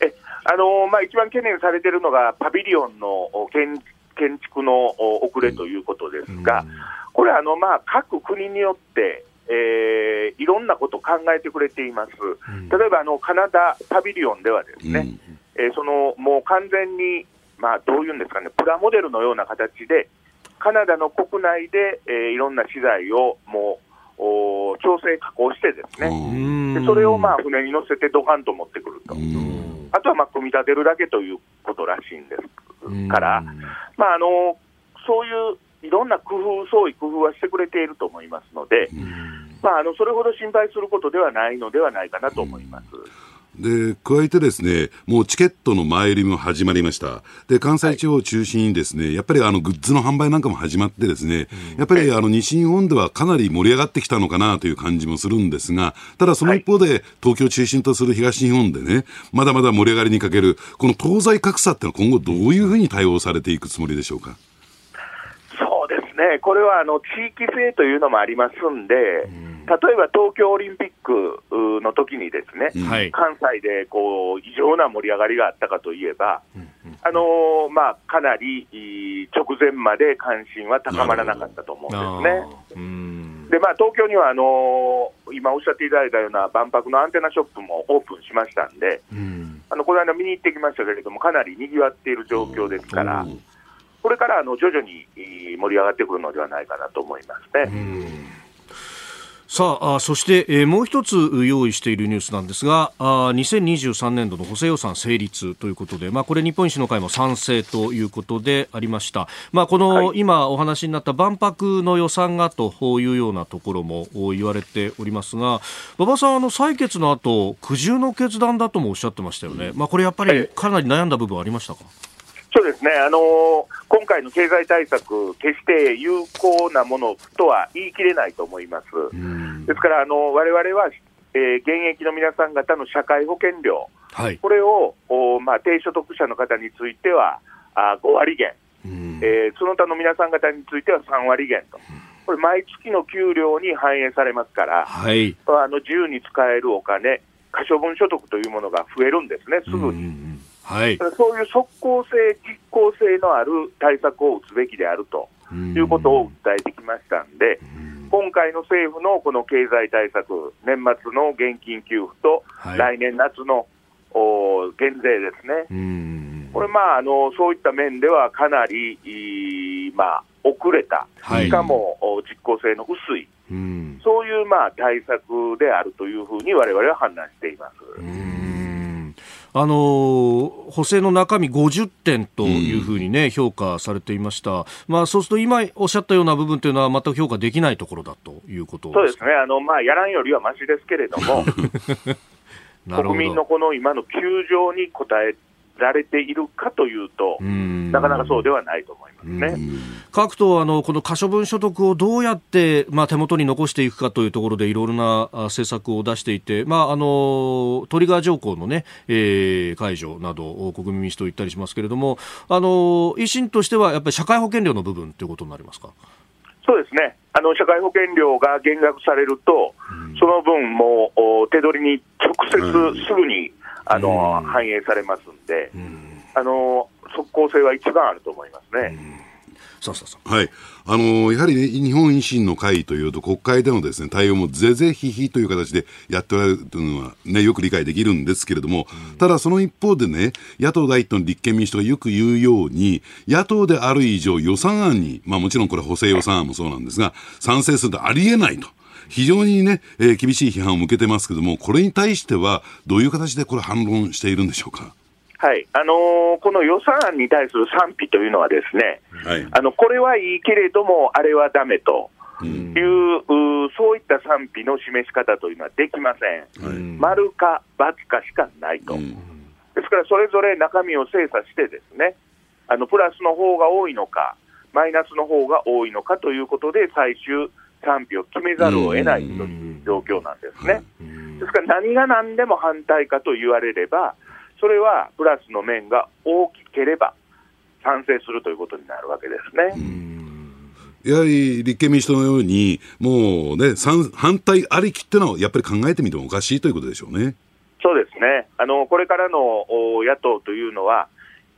えあのー、まあ、一番懸念されているのが、パビリオンの建建築の遅れということですが、うんこれあの、まあ、各国によって、えー、いろんなことを考えてくれています、うん、例えばあのカナダパビリオンではですね、うん、えー、そのもう完全に、まあ、どういうんですかね、プラモデルのような形で、カナダの国内で、えー、いろんな資材をもうお調整、加工してですね、でそれをまあ船に乗せてドカンと持ってくると、あとはまあ組み立てるだけということらしいんですから、まあ、あのそういういろんな工夫、創意工夫はしてくれていると思いますので、まあ、あのそれほど心配することではないのではないかなと思います。で、加えてですね、もうチケットの前売りも始まりました。で、関西地方を中心にですね、はい、やっぱりあのグッズの販売なんかも始まってですね、うん、やっぱりあの西日本ではかなり盛り上がってきたのかなという感じもするんですが、ただその一方で、東京を中心とする東日本でね、まだまだ盛り上がりに欠ける、この東西格差ってのは今後どういうふうに対応されていくつもりでしょうか？ね、これはあの地域性というのもありますんで、例えば東京オリンピックの時にですね、関西でこう異常な盛り上がりがあったかといえば、あのまあ、かなり直前まで関心は高まらなかったと思うんですね。でまあ、東京にはあの今おっしゃっていただいたような万博のアンテナショップもオープンしましたんで、あのこの間見に行ってきましたけれども、かなりにぎわっている状況ですから。これからあの徐々に盛り上がってくるのではないかなと思いますね。さあそして、えー、もう一つ用意しているニュースなんですがあ2023年度の補正予算成立ということで、まあ、これ日本維新の会も賛成ということでありました、まあ、この、はい、今お話になった万博の予算がというようなところも言われておりますが馬場さんあの採決の後苦渋の決断だともおっしゃってましたよね、まあ、これやっぱりかなり悩んだ部分ありましたか、そうですね、あのー、今回の経済対策、決して有効なものとは言い切れないと思います。ですから、あのわれは、えー、現役の皆さん方の社会保険料、はい、これをお、まあ、低所得者の方については、あ5割減、えー、その他の皆さん方については3割減と。これ、毎月の給料に反映されますから、はい、あの自由に使えるお金、可処分所得というものが増えるんですね、すぐに。はい、そういう即効性、実効性のある対策を打つべきであるということを訴えてきましたんで、今回の政府のこの経済対策、年末の現金給付と、来年夏のお減税ですね、これ、まああの、そういった面ではかなり、まあ、遅れた、しかも実効性の薄い、そういうまあ対策であるというふうに、われわれは判断しています。あの補正の中身50点というふうにね、うん、評価されていました、まあ、そうすると今おっしゃったような部分というのは全く評価できないところだということそうですね。あの、まあ、やらんよりはましですけれども 国民のこの今の窮状に応えられているかというと、なかなかそうではないと思いますね。各党あの、この可処分所得をどうやって、まあ、手元に残していくかというところで、いろいろな政策を出していて、まあ、あのトリガー条項のね、えー、解除など、国民民主党言ったりしますけれども、あの維新としてはやっぱり社会保険料の部分ということになりますか？そうですね。あの社会保険料が減額されると、うん、その分も手取りに直接すぐに、うんあの、反映されますんで、あの即効性は一番あると思いますね。そうそうそうはい。あのやはりね、日本維新の会というと、国会でのですね、対応もぜぜひひという形でやっておられるというのはね、よく理解できるんですけれども、うん、ただその一方でね、野党第一党の立憲民主党がよく言うように、野党である以上予算案に、まあもちろんこれ補正予算案もそうなんですが、賛成するとありえないと。非常にね、えー、厳しい批判を向けてますけども、これに対しては、どういう形でこれ、反論しているんでしょうか？はい。あのー、この予算案に対する賛否というのは、ですね、はい、あのこれはいいけれども、あれはだめと。いう、うそういった賛否の示し方というのはできません、はい、丸か×かしかないと、ですからそれぞれ中身を精査して、ですねあのプラスの方が多いのか、マイナスの方が多いのかということで、最終賛否を決めざるを得ないという状況なんですね。ですから何が何でも反対かと言われれば、それはプラスの面が大きければ賛成するということになるわけですね。やはり立憲民主党のように、もうね、反対ありきっていうのは、やっぱり考えてみてもおかしいということでしょうね。そうですね。あの、これからの野党というのは、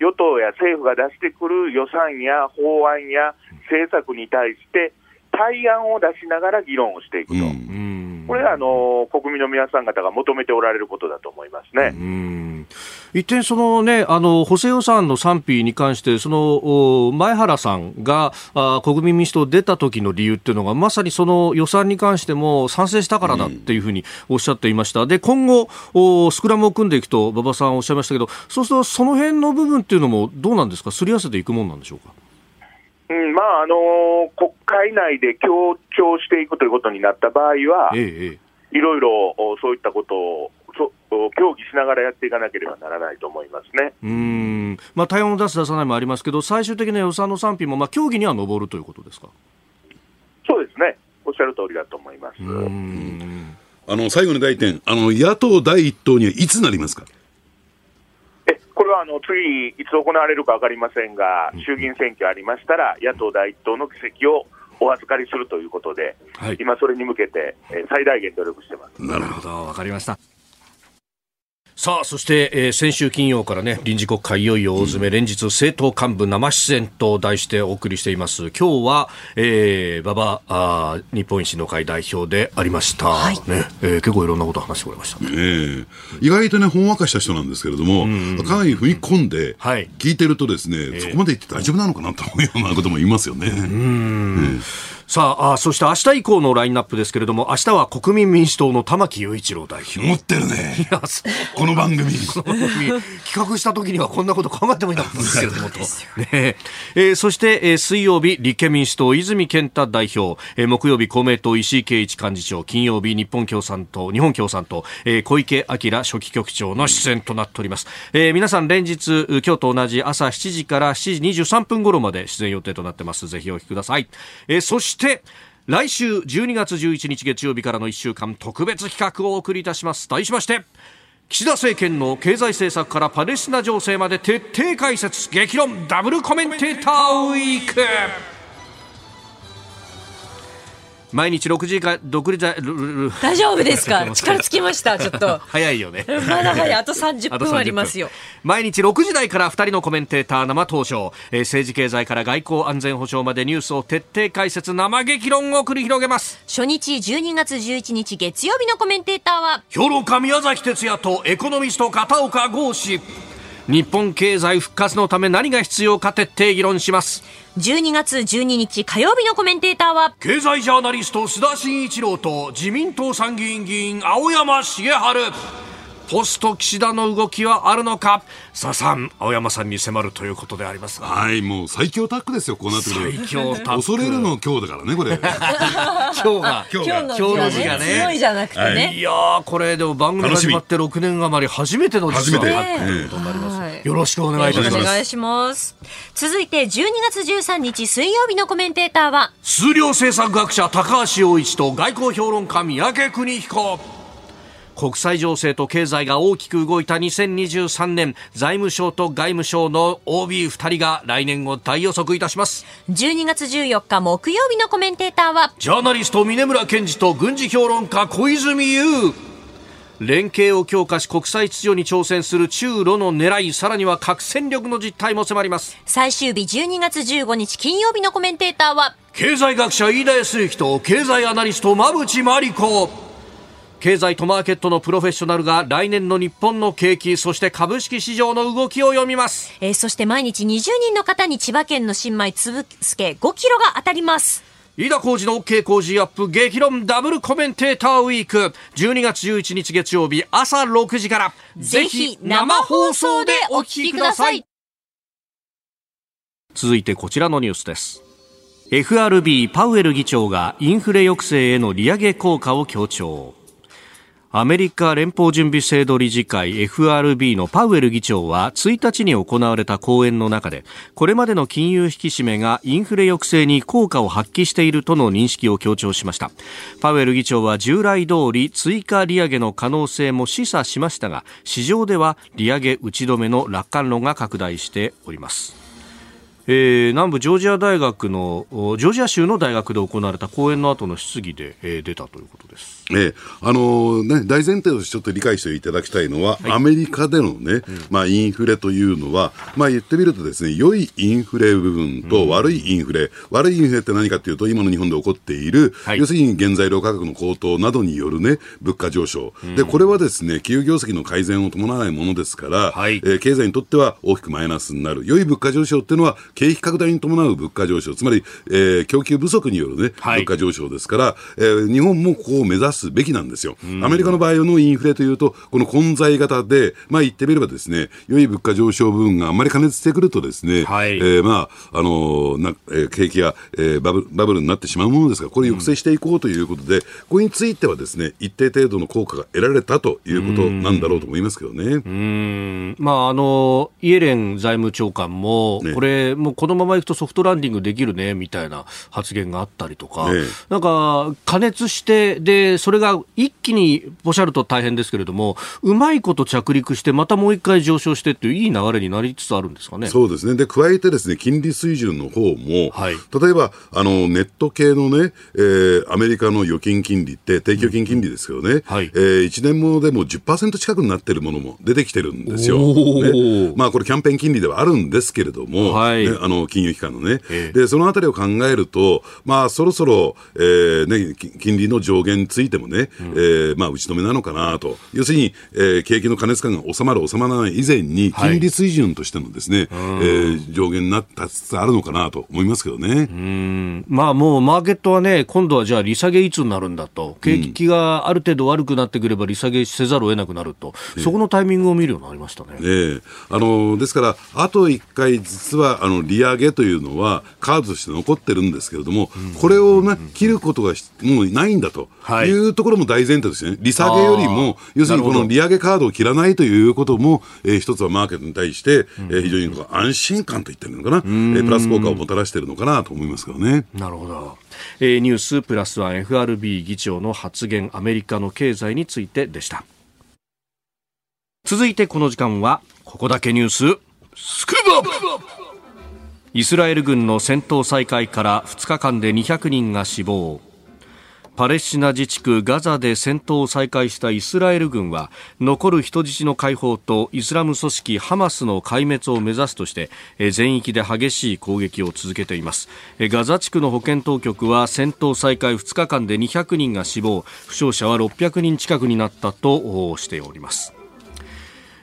与党や政府が出してくる予算や法案や政策に対して、対案を出しながら議論をしていくと、うん、これはあの国民の皆さん方が求めておられることだと思いますね。うん一点、そのね、あの補正予算の賛否に関して、その前原さんがあ国民民主党出た時の理由っていうのが、まさにその予算に関しても賛成したからだっていうふうにおっしゃっていました。で、今後、おスクラムを組んでいくと、馬場さんおっしゃいましたけど、そうするとその辺の部分っていうのもどうなんですか、すり合わせていくもんなんでしょうか？うんまああのー、国会内で強調していくということになった場合は、ええ、いろいろそういったことをそ協議しながらやっていかなければならないと思いますね。うん、まあ、対応を出す、出さないもありますけど、最終的な予算の賛否も、まあ、協議には上るということですか？そうですね、おっしゃる通りだと思います。あの最後の第点あの、野党第一党にはいつなりますか？これはあの次、いつ行われるか分かりませんが、衆議院選挙ありましたら、野党第一党の議席をお預かりするということで、はい、今、それに向けて、え最大限努力してます。なるほど、分かりました。さあ、そして、えー、先週金曜からね、臨時国会いよいよ大詰め、連日政党幹部生出演と題してお送りしています。今日は、えー、馬場あ日本維新の会代表でありました。はい、ね、えー、結構いろんなこと話してくれました、ね。え意外とね、ほんわかした人なんですけれども、かなり踏み込んで、聞いてるとですね、はい、そこまで言って大丈夫なのかなと思うようなことも言いますよね。うん。さああ、そして明日以降のラインナップですけれども、明日は国民民主党の玉木雄一郎代表。持ってるね。いや、この番組。この番組、企画した時にはこんなこと考えてもいなかったんですけれどもと。ねえー、そして、えー、水曜日、立憲民主党、泉健太代表、えー、木曜日、公明党、石井啓一幹事長、金曜日、日本共産党、日本共産党、えー、小池晃書記局長の出演となっております。えー、皆さん連日、今日と同じ朝7時から7時23分頃まで出演予定となってます。ぜひお聞きください。えー、そして、して来週12月11日月曜日からの1週間特別企画をお送りいたします。題しまして岸田政権の経済政策からパレスチナ情勢まで徹底解説。激論。ダブルコメンテーターウィーク。毎日6時間独立大丈夫ですか？力尽きましたちょっと。早いよね。まだ早い。あと30分ありますよ。毎日6時台から2人のコメンテーター生登場、えー、政治経済から外交安全保障までニュースを徹底解説生激論を繰り広げます。初日12月11日月曜日のコメンテーターは評論家宮崎哲也とエコノミスト片岡剛志日本経済復活のため何が必要か徹底議論します。12月12日火曜日のコメンテーターは。経済ジャーナリスト須田慎一郎と自民党参議院議員青山茂春。ポスト岸田の動きはあるのか。さあさん青山さんに迫るということでありますはいもう最強タッグですよこうなってくる最強タッグ。恐れるの今日だからねこれ。今日が今日の字がね。強いじゃなくてね、はい、いやこれでも番組始まって6年余り初めての実は初めて、ということになります、はい、よろしくお願いいたします。お願いします。続いて12月13日水曜日のコメンテーターは数量政策学者高橋洋一と外交評論家三宅邦彦。国際情勢と経済が大きく動いた2023年財務省と外務省の OB2 人が来年を大予測いたします。12月14日木曜日のコメンテーターはジャーナリスト峰村健二と軍事評論家小泉悠連携を強化し国際秩序に挑戦する中ロの狙いさらには核戦力の実態も迫ります。最終日12月15日金曜日のコメンテーターは経済学者飯田康之と経済アナリスト馬淵真理子。経済とマーケットのプロフェッショナルが来年の日本の景気そして株式市場の動きを読みます、えー、そして毎日20人の方に千葉県の新米つぶすけ5キロが当たります飯田浩二の OK 工事アップ激論ダブルコメンテーターウィーク。12月11日月曜日朝6時から。ぜひ生放送でお聞きください。続いてこちらのニュースです。FRB パウエル議長がインフレ抑制への利上げ効果を強調アメリカ連邦準備制度理事会 FRB のパウエル議長は1日に行われた講演の中でこれまでの金融引き締めがインフレ抑制に効果を発揮しているとの認識を強調しました。パウエル議長は従来通り追加利上げの可能性も示唆しましたが市場では利上げ打ち止めの楽観論が拡大しております。えー、南部ジョージア大学のジョージア州の大学で行われた講演の後の質疑で、えー、出たということです。ええあのー、ね、大前提としてちょっと理解していただきたいのは、はい、アメリカでのね、うん、まあ、インフレというのは、まあ、言ってみるとですね、良いインフレ部分と悪いインフレ、うん、悪いインフレって何かというと、今の日本で起こっている、はい、要するに原材料価格の高騰などによるね、物価上昇。うん、で、これはですね、企業業績の改善を伴わないものですから、はい、えー、経済にとっては大きくマイナスになる。良い物価上昇っていうのは、景気拡大に伴う物価上昇、つまり、えー、供給不足によるね、物価上昇ですから、えー、日本もここを目指すべきなんですよ。アメリカの場合のインフレというと、この混在型で、まあ言ってみればですね、良い物価上昇部分があんまり加熱してくるとですね、はい、えー、まあ、あのな、えー、景気が、えー、バブバブルになってしまうものですが、これ抑制していこうということで、うん、ここについてはですね、一定程度の効果が得られたということなんだろうと思いますけどね。うん。まあ、あの、イエレン財務長官も、ね、これ、もうこのままいくとソフトランディングできるね、みたいな発言があったりとか、ね、なんか、加熱して、で、それが一気におっしゃると大変ですけれども、うまいこと着陸して、またもう一回上昇してっていういい流れになりつつあるんですかね。そうですね。で、加えてですね、金利水準の方も、はい、例えば、あの、ネット系のね、えー、アメリカの預金金利って定期預金金利ですけどね、うんはい、えー、1年ものでも10%近くになってるものも出てきてるんですよ。ね、まあ、これキャンペーン金利ではあるんですけれども、はい、ね、あの、金融機関のね。で、そのあたりを考えると、まあ、そろそろ、えー、ね、金利の上限についてもね、うん、えー、まあ、打ち止めなのかなと、要するに、えー、景気の過熱感が収まる、収まらない以前に、金利水準としてのですね、はい、えー、上限になったつつあるのかなと思いますけどね。うん。まあ、もうマーケットはね、今度はじゃあ利下げいつになるんだと、景気がある程度悪くなってくれば利下げせざるを得なくなると、そこのタイミングを見るようになりましたね。ねあのですから、あと1回、実はあの利上げというのは、カードとして残ってるんですけれども、これを、ね、切ることがもうないんだというところも大前提ですね。利下げよりも、要するにこの利上げカードを切らないということも、えー、一つはマーケットに対して、えー、非常に安心感といってるのかな、えー、プラス効果をもたらしているのかなと思いますけどね。なるほど。えー、ニュースプラスワン FRB 議長の発言、アメリカの経済についてでした。続いてこの時間はここだけニューススクープイスラエル軍の戦闘再開から2日間で200人が死亡。パレスチナ自治区ガザで戦闘を再開したイスラエル軍は残る人質の解放とイスラム組織ハマスの壊滅を目指すとして全域で激しい攻撃を続けています。ガザ地区の保健当局は戦闘再開2日間で200人が死亡。負傷者は600人近くになったとしております。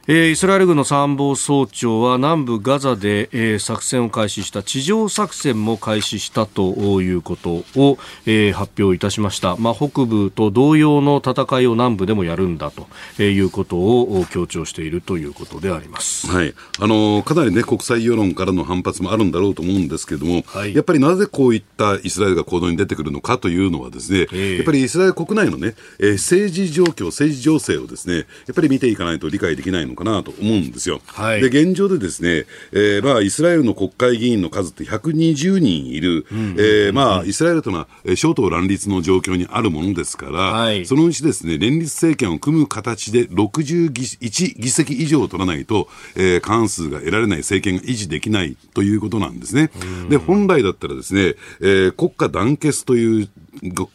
えー、イスラエル軍の参謀総長は南部ガザで、えー、作戦を開始した地上作戦も開始したということを、えー、発表いたしました、まあ、北部と同様の戦いを南部でもやるんだということを強調しているということであります、はい。あのかなり、ね、国際世論からの反発もあるんだろうと思うんですけれども、はい、やっぱりなぜこういったイスラエルが行動に出てくるのかというのはですね、えー、やっぱりイスラエル国内の、ね、政治状況政治情勢をですねやっぱり見ていかないと理解できないののかなと思うんですよ。はい、で現状でですね、えーまあ、イスラエルの国会議員の数って120人いる、えまあ、イスラエルというのは小党乱立の状況にあるものですから、はい、そのうちですね連立政権を組む形で61議席以上取らないと、えー、過半数が得られない政権が維持できないということなんですね。で本来だったらですね、えー、国家団結という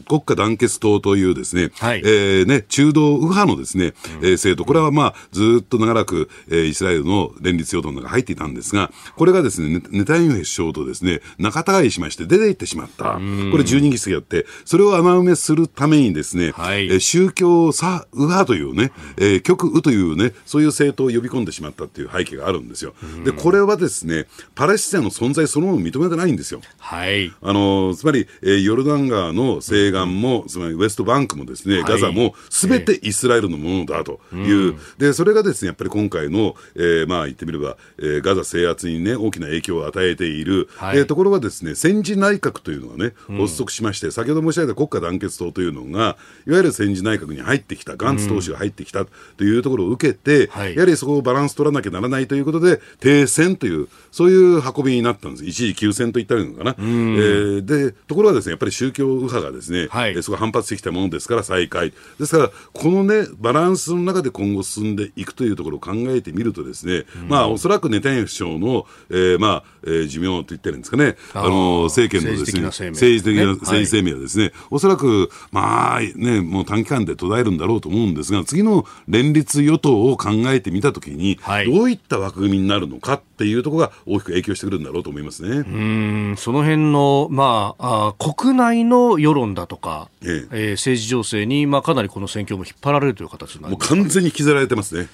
国家団結党というですね、はい、えー、ね、中道右派のですね、えー、政党、これはまあ、ずっと長らく、えー、イスラエルの連立与党の中に入っていたんですが、これがですね、ネタニヤフ首相とですね、仲違いしまして出て行ってしまった。これ12議席あって、それを穴埋めするためにですね、はい、えー、宗教左右派というね、えー、極右というね、そういう政党を呼び込んでしまったっていう背景があるんですよ。で、これはですね、パレスチナの存在そのものを認めてないんですよ。はい。あの、つまり、えー、ヨルダン川の西岸も、つまりウエストバンクもですね、ガザもすべてイスラエルのものだという、で、それがですね、やっぱり今回の、えー、まあ言ってみれば、えー、ガザ制圧にね、大きな影響を与えている、はい、えー、ところがですね、戦時内閣というのがね、発足しまして、先ほど申し上げた国家団結党というのが、いわゆる戦時内閣に入ってきた、ガンツ党首が入ってきたというところを受けて、はい、やはりそこをバランス取らなきゃならないということで、停戦という、そういう運びになったんです。一時休戦と言ったらいいのかな。えー、で、ところがですね、やっぱり宗教右派がですね、はい、そこ反発してきたものですから再開。ですから、このね、バランスの中で今後進んでいくというところを考えてみるとですね、うん、まあ、おそらくネタニヤフ首相の、えー、まあ、えー、寿命と言ってるんですかね、あの、政権のですね、政治的な政治生命はですね、はい、おそらく、まあ、ね、もう短期間で途絶えるんだろうと思うんですが、次の連立与党を考えてみたときに、はい、どういった枠組みになるのかっていうところが大きく影響してくるんだろうと思いますね。うん、その辺の、まあ、あ国内の世論だとか、えええー、政治情勢に、まあ、かなりこの選挙も引っ張られるという形になりもう完全に刻られてますね。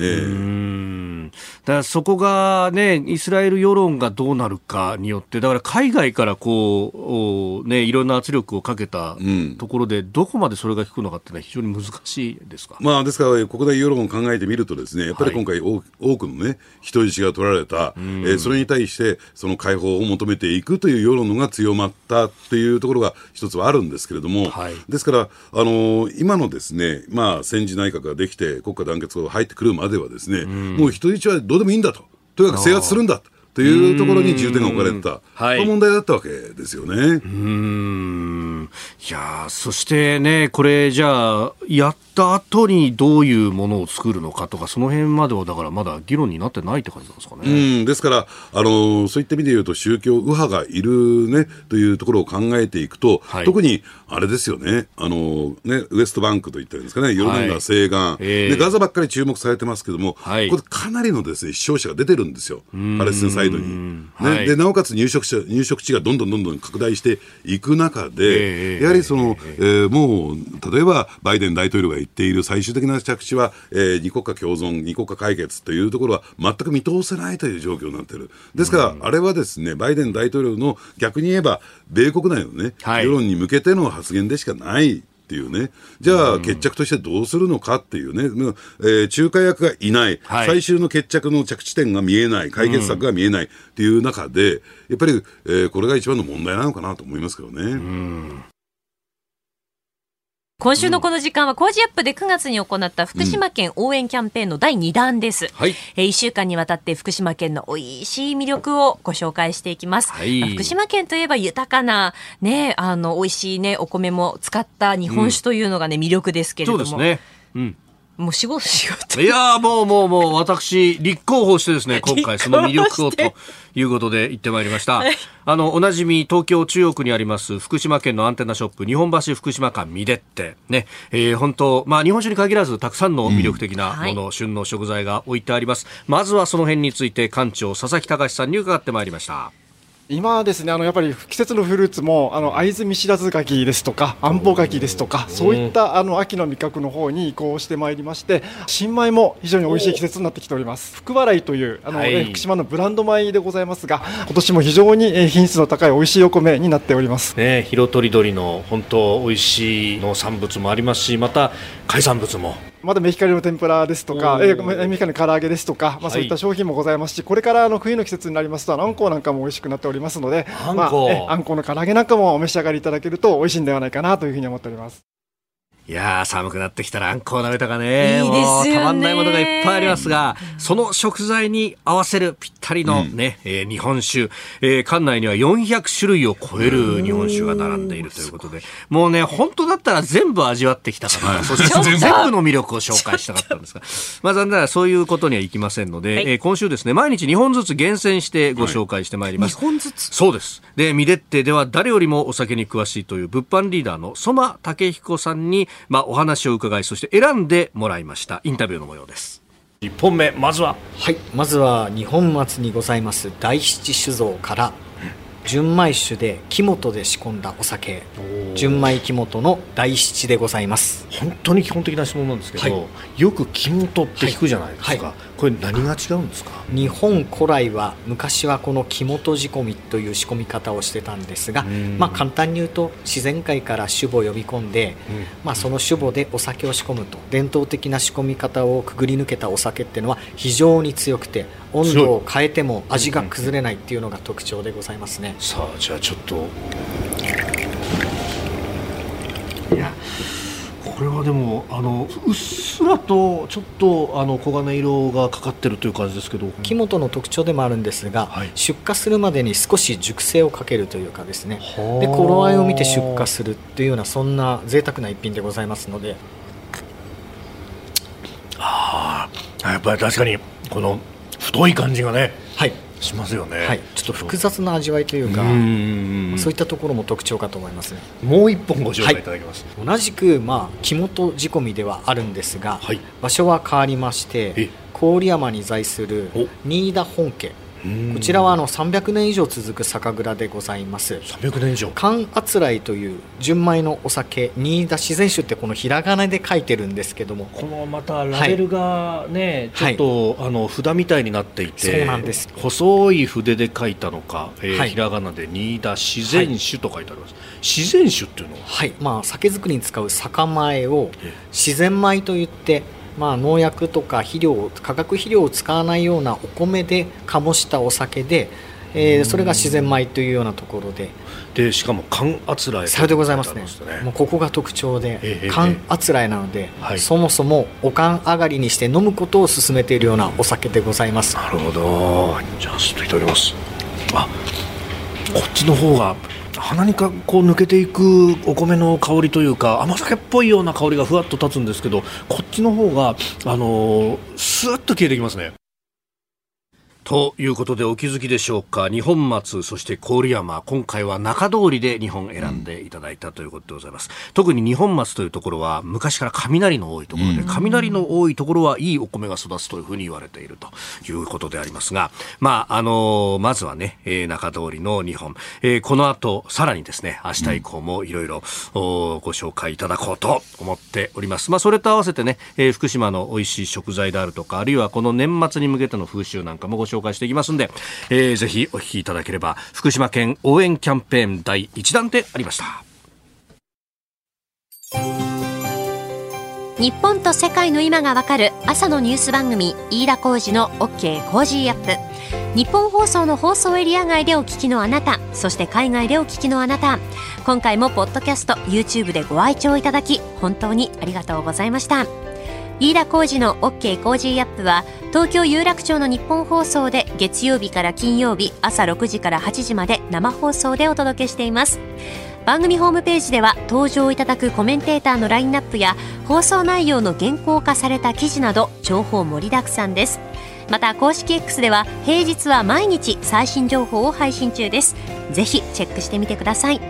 えー、だからそこが、ね、イスラエル世論がどうなるかによって、だから海外からこう、ね、いろんな圧力をかけたところで、どこまでそれが効くのかっていうのは非常に難しいですか、まあ、ですから、国内世論を考えてみるとですね、やっぱり今回、多くの、ね、人質が取られた、えー、それに対してその解放を求めていくという世論が強まったっていうところが一つはあるんですけれども、はい、ですから、あのー、今のですね、まあ、戦時内閣ができて、国家団結が入ってくるまではですね、もう人質はどうでもいいんだと。とにかく制圧するんだと。というところに重点が置かれた、はい、問題だったわけですよね。うんいやそしてね、これじゃあ、やった後にどういうものを作るのかとか、その辺まではだからまだ議論になってないって感じなんですかね。うんですから、あのそういった意味で言うと、宗教右派がいるねというところを考えていくと、はい、特にあれですよね、あのねウエストバンクといったんですかね、ヨルダン川西岸、はいえ。ー、で、ガザばっかり注目されてますけども、はい、これ、かなりのですね視聴者が出てるんですよ、パレスチナサイドに。ね、はい、でなおかつ入植者入植地がどんどんどんどん拡大していく中で、えー、やはりその、えー、もう例えばバイデン大統領が言っている最終的な着地は、えー、二国家共存、二国家解決というところは全く見通せないという状況になっている。ですから、あれはですねバイデン大統領の逆に言えば米国内のね、はい、世論に向けての発言でしかない。っていうね、じゃあ決着としてどうするのかっていうね、えー、仲介役がいない、はい、最終の決着の着地点が見えない、解決策が見えない。っていう中で、やっぱり、えー、これが一番の問題なのかなと思いますけどね。今週のこの時間は工事アップで9月に行った福島県応援キャンペーンの第2弾です。はい、えー、1週間にわたって福島県の美味しい魅力をご紹介していきます。はい、福島県といえば豊かなね、あの美味しいねお米も使った日本酒というのがね、魅力ですけれども。そうですね。うん。もう仕事。仕事。いやもうもうもう私立候補してですね 今回その魅力をということで行ってまいりました、はい、あのおなじみ東京中央区にあります福島県のアンテナショップ日本橋福島館ミデってね、えー、本当まあ日本酒に限らずたくさんの魅力的なもの、うん。はい、旬の食材が置いてあります。まずはその辺について館長佐々木隆さんに伺ってまいりました今ですねあのやっぱり季節のフルーツもあの会津見知らず柿ですとかあん。ぽ柿ですとかそういったあの秋の味覚の方に移行してまいりまして新米も非常に美味しい季節になってきております。福笑いというあの、はい、福島のブランド米でございますが今年も非常に品質の高い美味しいお米になっております。ね色とりどりの本当美味しい農産物もありますしまた海産物もまだメヒカリの天ぷらですとか、えー、メヒカリの唐揚げですとか、まあ、そういった商品もございますし、はい、これからあの冬の季節になりますと、あんこうなんかも美味しくなっておりますので、あんこ,、まあ、あんこの唐揚げなんかもお召し上がりいただけると美味しいんではないかなというふうに思っております。いや寒くなってきたらあんこを鍋とかね。いいですよたまんないものがいっぱいありますが、その食材に合わせるぴったりのね、うん、えー、日本酒、えー、館内には400種類を超える日本酒が並んでいるということで、もうね、本当だったら全部味わってきたかな、そして全部の魅力を紹介したかったんですが、まあ残念ながらそういうことにはいきませんので、はい、えー、今週ですね、毎日2本ずつ厳選してご紹介してまいります。はい、2本ずつ？そうです。で、ミデッテでは誰よりもお酒に詳しいという物販リーダーの相馬武彦さんに、まあお話を伺いそして選んでもらいました。インタビューの模様です。1本目まずは。はい。まずは日本松にございます大七酒造から純米酒で木本で仕込んだお酒。純米木本の大七でございます本当に基本的な質問なんですけど、はい、よく木本って聞くじゃないですか、はいはい、これ何が違うんですか？日本古来は昔はこの木本仕込みという仕込み方をしてたんですが、まあ、簡単に言うと自然界から酒母を呼び込んで、うん、まあ、その酒母でお酒を仕込むと伝統的な仕込み方をくぐり抜けたお酒っていうのは非常に強くて温度を変えても味が崩れないっていうのが特徴でございますね、さあじゃあちょっと。いやこれはでもあのうっすらとちょっとあの黄金色がかかってるという感じですけど。木本の特徴でもあるんですが、はい、出荷するまでに少し熟成をかけるというかですね。で頃合いを見て出荷するっていうようなそんな贅沢な一品でございますので。ああやっぱり確かにこの太い感じがね。はいしますよね、はい、ちょっと複雑な味わいというかそういったところも特徴かと思いますね。もう一本ご紹介い。ただきます、はい、同じく、まあ、木本仕込みではあるんですが、はい、場所は変わりまして郡山に在する新田本家こちらはあの300年以上続く酒蔵でございます。300年以上。関あつらいという純米のお酒新田自然酒ってこのひらがなで書いてるんですけども。このまたラベルがね、はい、ちょっと、はい、あの札みたいになっていてそうなんです。細い筆で書いたのか、えー、はい、ひらがなで新田自然酒と書いてあります、自然酒っていうのは？はい。まあ酒造りに使う酒米を自然米といってまあ、農薬とか肥料化学肥料を使わないようなお米で醸したお酒で、えー、それが自然米というようなところで。でしかも寒圧来さようでございますね、ね、もうここが特徴で寒圧来なので、はい、そもそもおかん上がりにして飲むことを勧めているようなお酒でございます。なるほど。じゃあちょっといただきます。あこっちの方が鼻にかこう抜けていくお米の香りというか甘酒っぽいような香りがふわっと立つんですけどこっちの方があのー、スーッと消えてきますね。ということでお気づきでしょうか。日本松そして郡山。今回は中通りで日本選んでいただいたということでございます、うん、特に日本松というところは昔から雷の多いところで、うん、雷の多いところはいいお米が育つというふうに言われているということでありますがまああのー、まずはね、えー、中通りの日本、えー、この後さらにですね明日以降もいろいろご紹介いただこうと思っております。まあそれと合わせてね、えー、福島の美味しい食材であるとかあるいはこの年末に向けての風習なんかもご紹介紹介していきますんで、えー、ぜひお聞きいただければ福島県応援キャンペーン第1弾でありました。日本と世界の今がわかる朝のニュース番組飯田浩司の OK コージーアップ。日本放送の放送エリア外でお聞きのあなたそして海外でお聞きのあなた。今回もポッドキャスト YouTube でご愛聴いただき本当にありがとうございました。飯田浩二の OK コージーアップは東京有楽町のニッポン放送で月曜日から金曜日朝6時から8時まで生放送でお届けしています。番組ホームページでは登場いただくコメンテーターのラインナップや放送内容の原稿化された記事など情報盛りだくさんです。また公式 X では平日は毎日最新情報を配信中です。ぜひチェックしてみてください。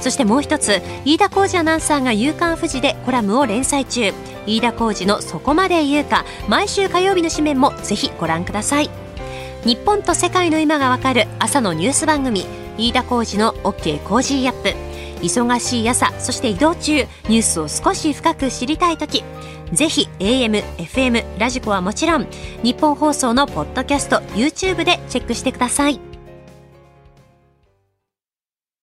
そしてもう一つ飯田浩二アナウンサーが夕刊富士でコラムを連載中。飯田浩二のそこまで言うか毎週火曜日の紙面もぜひご覧ください。日本と世界の今がわかる朝のニュース番組。飯田浩司の OK Cozy up。忙しい朝そして移動中ニュースを少し深く知りたい時。ぜひ AM、FM、ラジコはもちろんニッポン放送のポッドキャスト YouTube でチェックしてください。